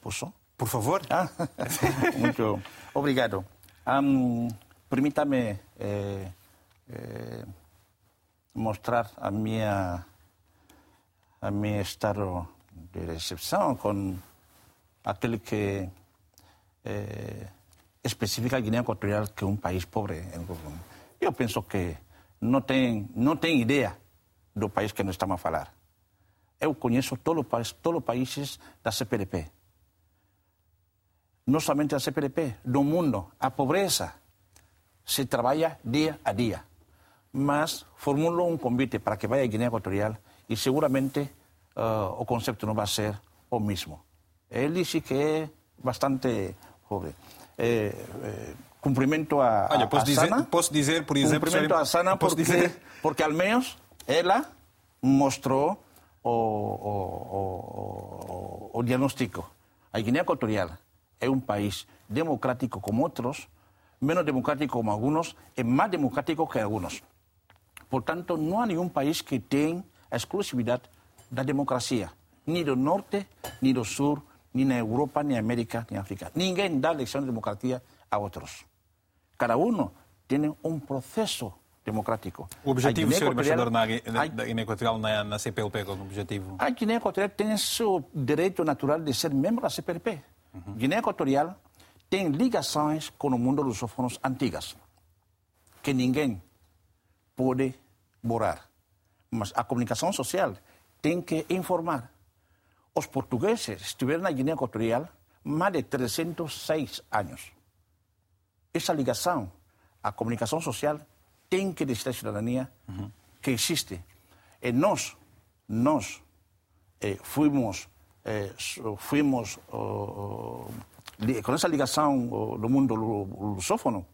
Speaker 2: Posso?
Speaker 1: Por favor.
Speaker 2: Ah, muito obrigado. Am, Permita-me eh, eh, mostrar a minha a meu estado de recepção com aquele que eh, especifica a Guiné Equatorial que é um país pobre. Eu penso que não tem não tem ideia do país que nós estamos a falar. Eu conheço todos os os países da CPLP não somente a CPLP, do mundo. A pobreza se trabalha dia a dia. Mas formulo um convite para que vá à Guiné Equatorial e seguramente ah, o conceito não vai ser o mesmo. Ele disse que é bastante pobre. Cumprimento a,
Speaker 1: Olha,
Speaker 2: a-
Speaker 1: posso
Speaker 2: a
Speaker 1: dizer-
Speaker 2: Sana.
Speaker 1: posso dizer, por exemplo,
Speaker 2: Cumprimento a Sana porque,
Speaker 1: dizer-
Speaker 2: porque ao menos ela mostrou o, o, o, o, diagnóstico. A Guiné Equatorial é um país democrático como outros, menos democrático como alguns e mais democrático que alguns. Portanto, não há nenhum país que tenha a exclusividade da democracia, nem do norte, nem do sul, nem na Europa, nem na América, nem na África. Ninguém dá lição de democracia a outros. Cada um tem um processo democrático.
Speaker 1: O objetivo, senhor embaixador, na, Guiné Equatorial na, na CPLP, como objetivo?
Speaker 2: a Guiné Equatorial tem seu direito natural de ser membro da CPLP. Guiné Equatorial tem ligações com o mundo lusófonos antigas, que ninguém pode borrar. Mas a comunicação social tem que informar. Os portugueses estiveram na Guiné Equatorial mais de 306 anos. Essa ligação, a comunicação social, tem que dizer à cidadania que existe. E nós, nós eh, fuimos, eh, fuimos oh, com essa ligação oh, do mundo lu- lusófono,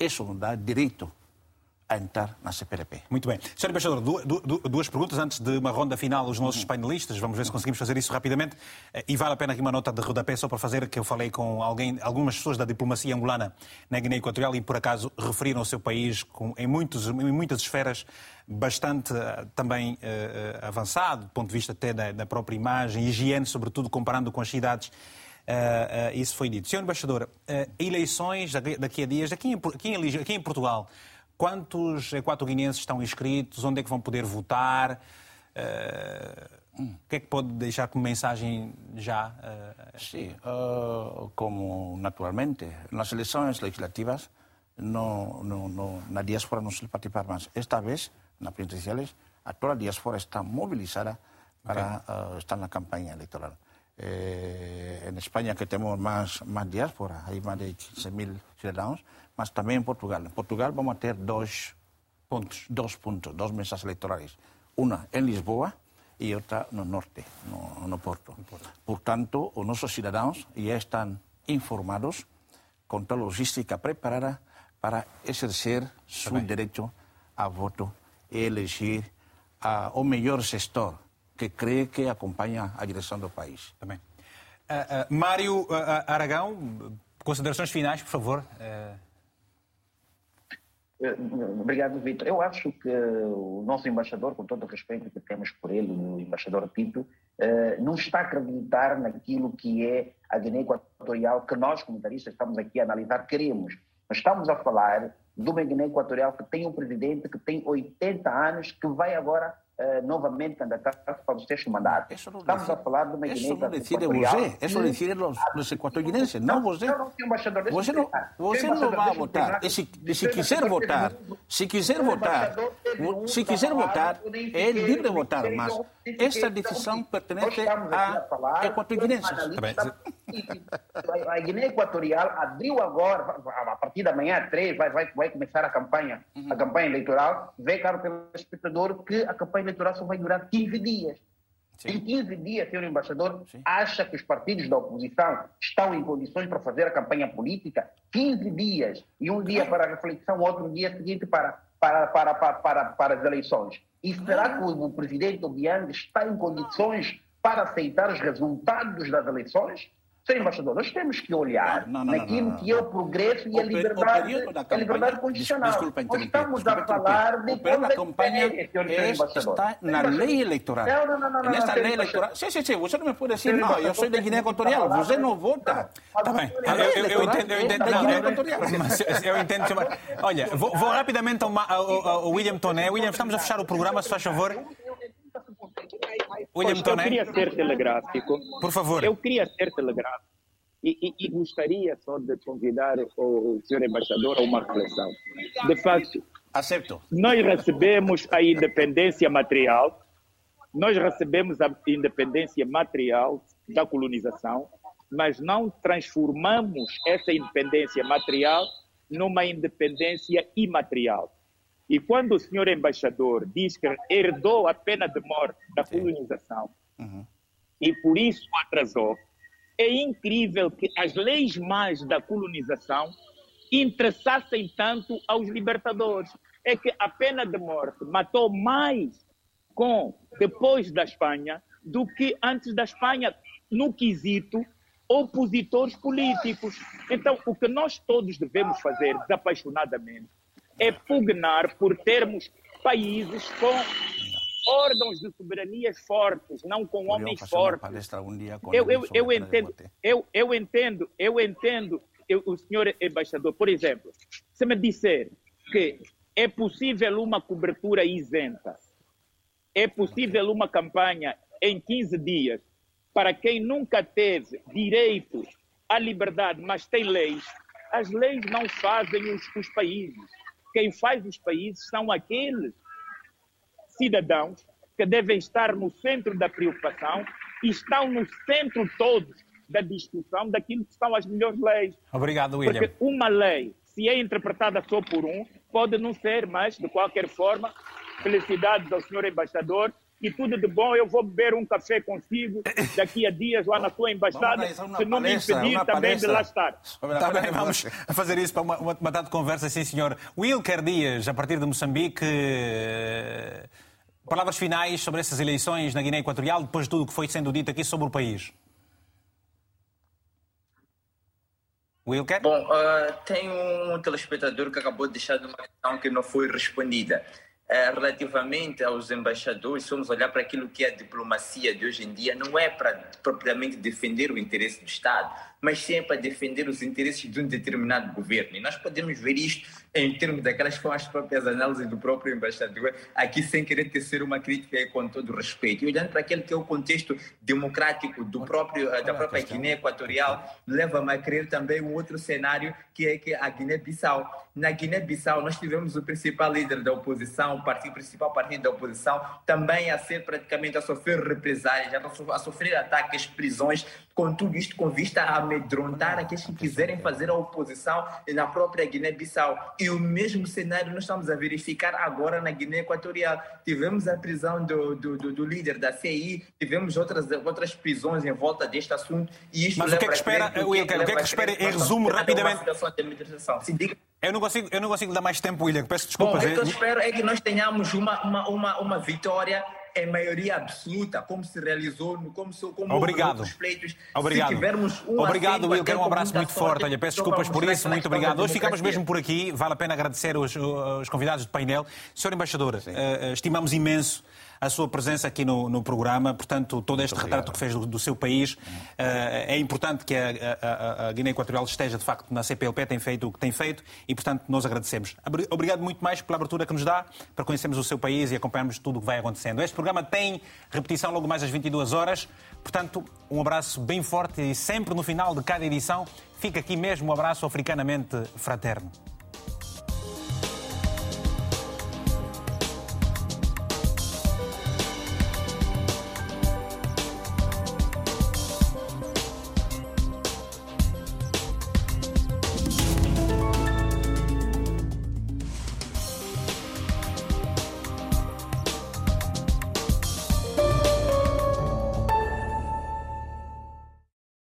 Speaker 2: isso dá direito a entrar na CPLP.
Speaker 1: Muito bem. Senhor Embaixador, du- du- du- duas perguntas antes de uma ronda final aos nossos painelistas. Vamos ver se conseguimos fazer isso rapidamente. Eh, E vale a pena aqui uma nota de rodapé só para fazer que eu falei com alguém, algumas pessoas da diplomacia angolana na Guiné Equatorial e por acaso referiram o seu país com, em, muitos, em muitas esferas bastante eh, também eh, avançado, do ponto de vista até da, da própria imagem, higiene, sobretudo comparando com as cidades. Eh, eh, isso foi dito. Senhor Embaixador, eh, eleições daqui a dias, aqui em, aqui em aqui em Portugal, Quantos equatoguinenses estão inscritos? Onde é que vão poder votar? Eh, o que é que pode deixar como mensagem já? eh,
Speaker 2: Sim, ah, como naturalmente nas eleições legislativas no, no, no, na diáspora não se participar mais. Esta vez, nas presidenciales, a toda a diáspora está mobilizada para ah, estar na campanha eleitoral. Eh, en España que temos mais, mais diáspora, hay más de 15 mil cidadãos, mas também em Portugal. Em Portugal vamos ter dois pontos, dois pontos, duas mesas eleitorais. Uma em Lisboa e outra no norte, no, no Porto. Portanto, os nossos cidadãos já estão informados com toda a logística preparada para exercer seu direito a voto e eleger ah, o melhor gestor que crê que acompanha a direção do país.
Speaker 1: Também. Ah, ah, Mário ah, ah, Aragão, considerações finais, por favor.
Speaker 14: Eh, Obrigado, Vitor. Eu acho que o nosso embaixador, com todo o respeito que temos por ele, o embaixador Tito, eh, não está a acreditar naquilo que é a Guiné Equatorial que nós, comentaristas, estamos aqui a analisar, queremos. Nós estamos a falar de uma Guiné Equatorial que tem um presidente que tem 80 anos, que vai agora eh, novamente candidatar-se para o sexto mandato. Estamos a falar de uma
Speaker 2: Isso não decide você, isso decide os, os equatorianos, não você. Você não, você não vai votar. E se, e se quiser votar, se quiser votar, se quiser votar, é livre de votar, mas esta decisão
Speaker 14: nós
Speaker 2: pertence a
Speaker 14: falar
Speaker 2: equatorianos.
Speaker 14: analista A a Guiné Equatorial abriu agora, a partir da manhã, três, vai, vai, vai começar a campanha, a campanha eleitoral. Vê, caro telespectador, que a campanha eleitoral só vai durar 15 dias. Em 15 dias, senhor embaixador, acha que os partidos da oposição estão em condições para fazer a campanha política? 15 dias. E um dia para a reflexão, outro dia seguinte para, para, para, para, para, para as eleições. E será que o, o presidente Obiang está em condições para aceitar os resultados das eleições? Senhor embaixador, nós temos que olhar
Speaker 2: Não, não,
Speaker 14: naquilo
Speaker 2: não,
Speaker 14: que é o progresso e
Speaker 2: O
Speaker 14: a liberdade,
Speaker 2: da
Speaker 14: a liberdade
Speaker 2: campanha-
Speaker 14: condicional.
Speaker 2: Desculpa
Speaker 14: Nós estamos
Speaker 2: desculpa
Speaker 14: a falar de
Speaker 2: O período da
Speaker 14: coisas
Speaker 2: campanha é- está na lei eleitoral.
Speaker 14: Não, não, não, não,
Speaker 2: Nesta lei eleitoral. Sim, sim, sim. Você não me pode dizer, não, eu sou da Guiné Equatorial. Você não vota.
Speaker 1: Está bem, eu, entendo, eu entendo.
Speaker 2: É
Speaker 1: eu- entendo. Olha, vou, rapidamente ao William Toné. William, estamos a fechar o programa, se faz favor. William
Speaker 4: eu queria ser telegráfico.
Speaker 1: Por favor.
Speaker 4: Eu queria ser telegráfico. E, e- e gostaria só de convidar o, senhor embaixador a uma reflexão. De facto,
Speaker 2: Aceito.
Speaker 4: nós recebemos a independência material, nós recebemos a independência material da colonização, mas não transformamos essa independência material numa independência imaterial. E quando o senhor embaixador diz que herdou a pena de morte da colonização e por isso atrasou, é incrível que as leis más da colonização interessassem tanto aos libertadores. É que a pena de morte matou mais com depois da Espanha do que antes da Espanha no quesito opositores políticos. Então, o que nós todos devemos fazer desapaixonadamente é pugnar por termos países com órgãos de soberanias fortes, não com homens fortes.
Speaker 2: um
Speaker 4: Eu, eu, eu entendo, eu, eu entendo, eu entendo, eu, o senhor embaixador, por exemplo, se me disser que é possível uma cobertura isenta, é possível uma campanha em 15 dias para quem nunca teve direito à liberdade, mas tem leis, as leis não fazem os, os países. Quem faz os países são aqueles cidadãos que devem estar no centro da preocupação e estão no centro todos da discussão daquilo que são as melhores leis.
Speaker 1: Obrigado, William.
Speaker 4: Porque uma lei, se é interpretada só por um, pode não ser, mas de qualquer forma, felicidades ao senhor embaixador e tudo de bom. Eu vou beber um café consigo daqui a dias lá na sua embaixada, se não me
Speaker 2: palestra,
Speaker 4: impedir
Speaker 2: uma
Speaker 4: também de
Speaker 2: palestra.
Speaker 4: lá estar.
Speaker 1: Está bem, vamos fazer isso para uma, uma, uma data de conversa, sim, senhor. Wilker Dias, a partir de Moçambique, eh, palavras finais sobre essas eleições na Guiné Equatorial, depois de tudo o que foi sendo dito aqui sobre o país. Wilker?
Speaker 5: Bom, ah, tem um telespectador que acabou de deixar uma questão que não foi respondida. Eh, relativamente aos embaixadores, se vamos olhar para aquilo que é a diplomacia de hoje em dia, não é para propriamente defender o interesse do Estado, mas sim é para defender os interesses de um determinado governo. E nós podemos ver isto em termos daquelas que são as próprias análises do próprio embaixador, aqui sem querer tecer uma crítica com todo respeito. E olhando para aquele que é o contexto democrático do próprio, eh, da própria Guiné Equatorial, leva-me a crer também um outro cenário que é que a Guiné-Bissau. Na Guiné-Bissau, nós tivemos o principal líder da oposição, o partido, o principal partido da oposição, também a ser praticamente a sofrer represálias, a sofrer ataques, prisões, com tudo isto com vista a amedrontar aqueles que quiserem fazer a oposição na própria Guiné-Bissau. E o mesmo cenário nós estamos a verificar agora na Guiné Equatorial. Tivemos a prisão do, do, do, do líder da CI, tivemos outras, outras prisões em volta deste assunto. E isto
Speaker 1: Mas o que é que espera, Wilker, o que é que espera em resumo, rapidamente? Eu não, consigo, eu não consigo dar mais tempo, William. Peço desculpas.
Speaker 5: Bom, o que eu espero é que nós tenhamos uma, uma, uma, uma vitória em maioria absoluta, como se realizou, como, se, como
Speaker 1: obrigado.
Speaker 5: outros pleitos.
Speaker 1: Obrigado.
Speaker 5: Se tivermos um
Speaker 1: obrigado, Wilker. Um abraço muito
Speaker 5: forte.
Speaker 1: forte. Olha, peço desculpas por isso. Muito obrigado. Hoje ficamos mesmo por aqui. Vale a pena agradecer os, os convidados do painel. Senhor Embaixador, uh, estimamos imenso a sua presença aqui no, no programa. Portanto, todo este retrato que fez do, do seu país. Uh, é importante que a, a, a, Guiné Equatorial esteja, de facto, na CPLP, tem feito o que tem feito e, portanto, nós agradecemos. Obrigado muito mais pela abertura que nos dá para conhecermos o seu país e acompanharmos tudo o que vai acontecendo. Este programa tem repetição logo mais às 22 horas. Portanto, um abraço bem forte e sempre no final de cada edição fica aqui mesmo um abraço africanamente fraterno.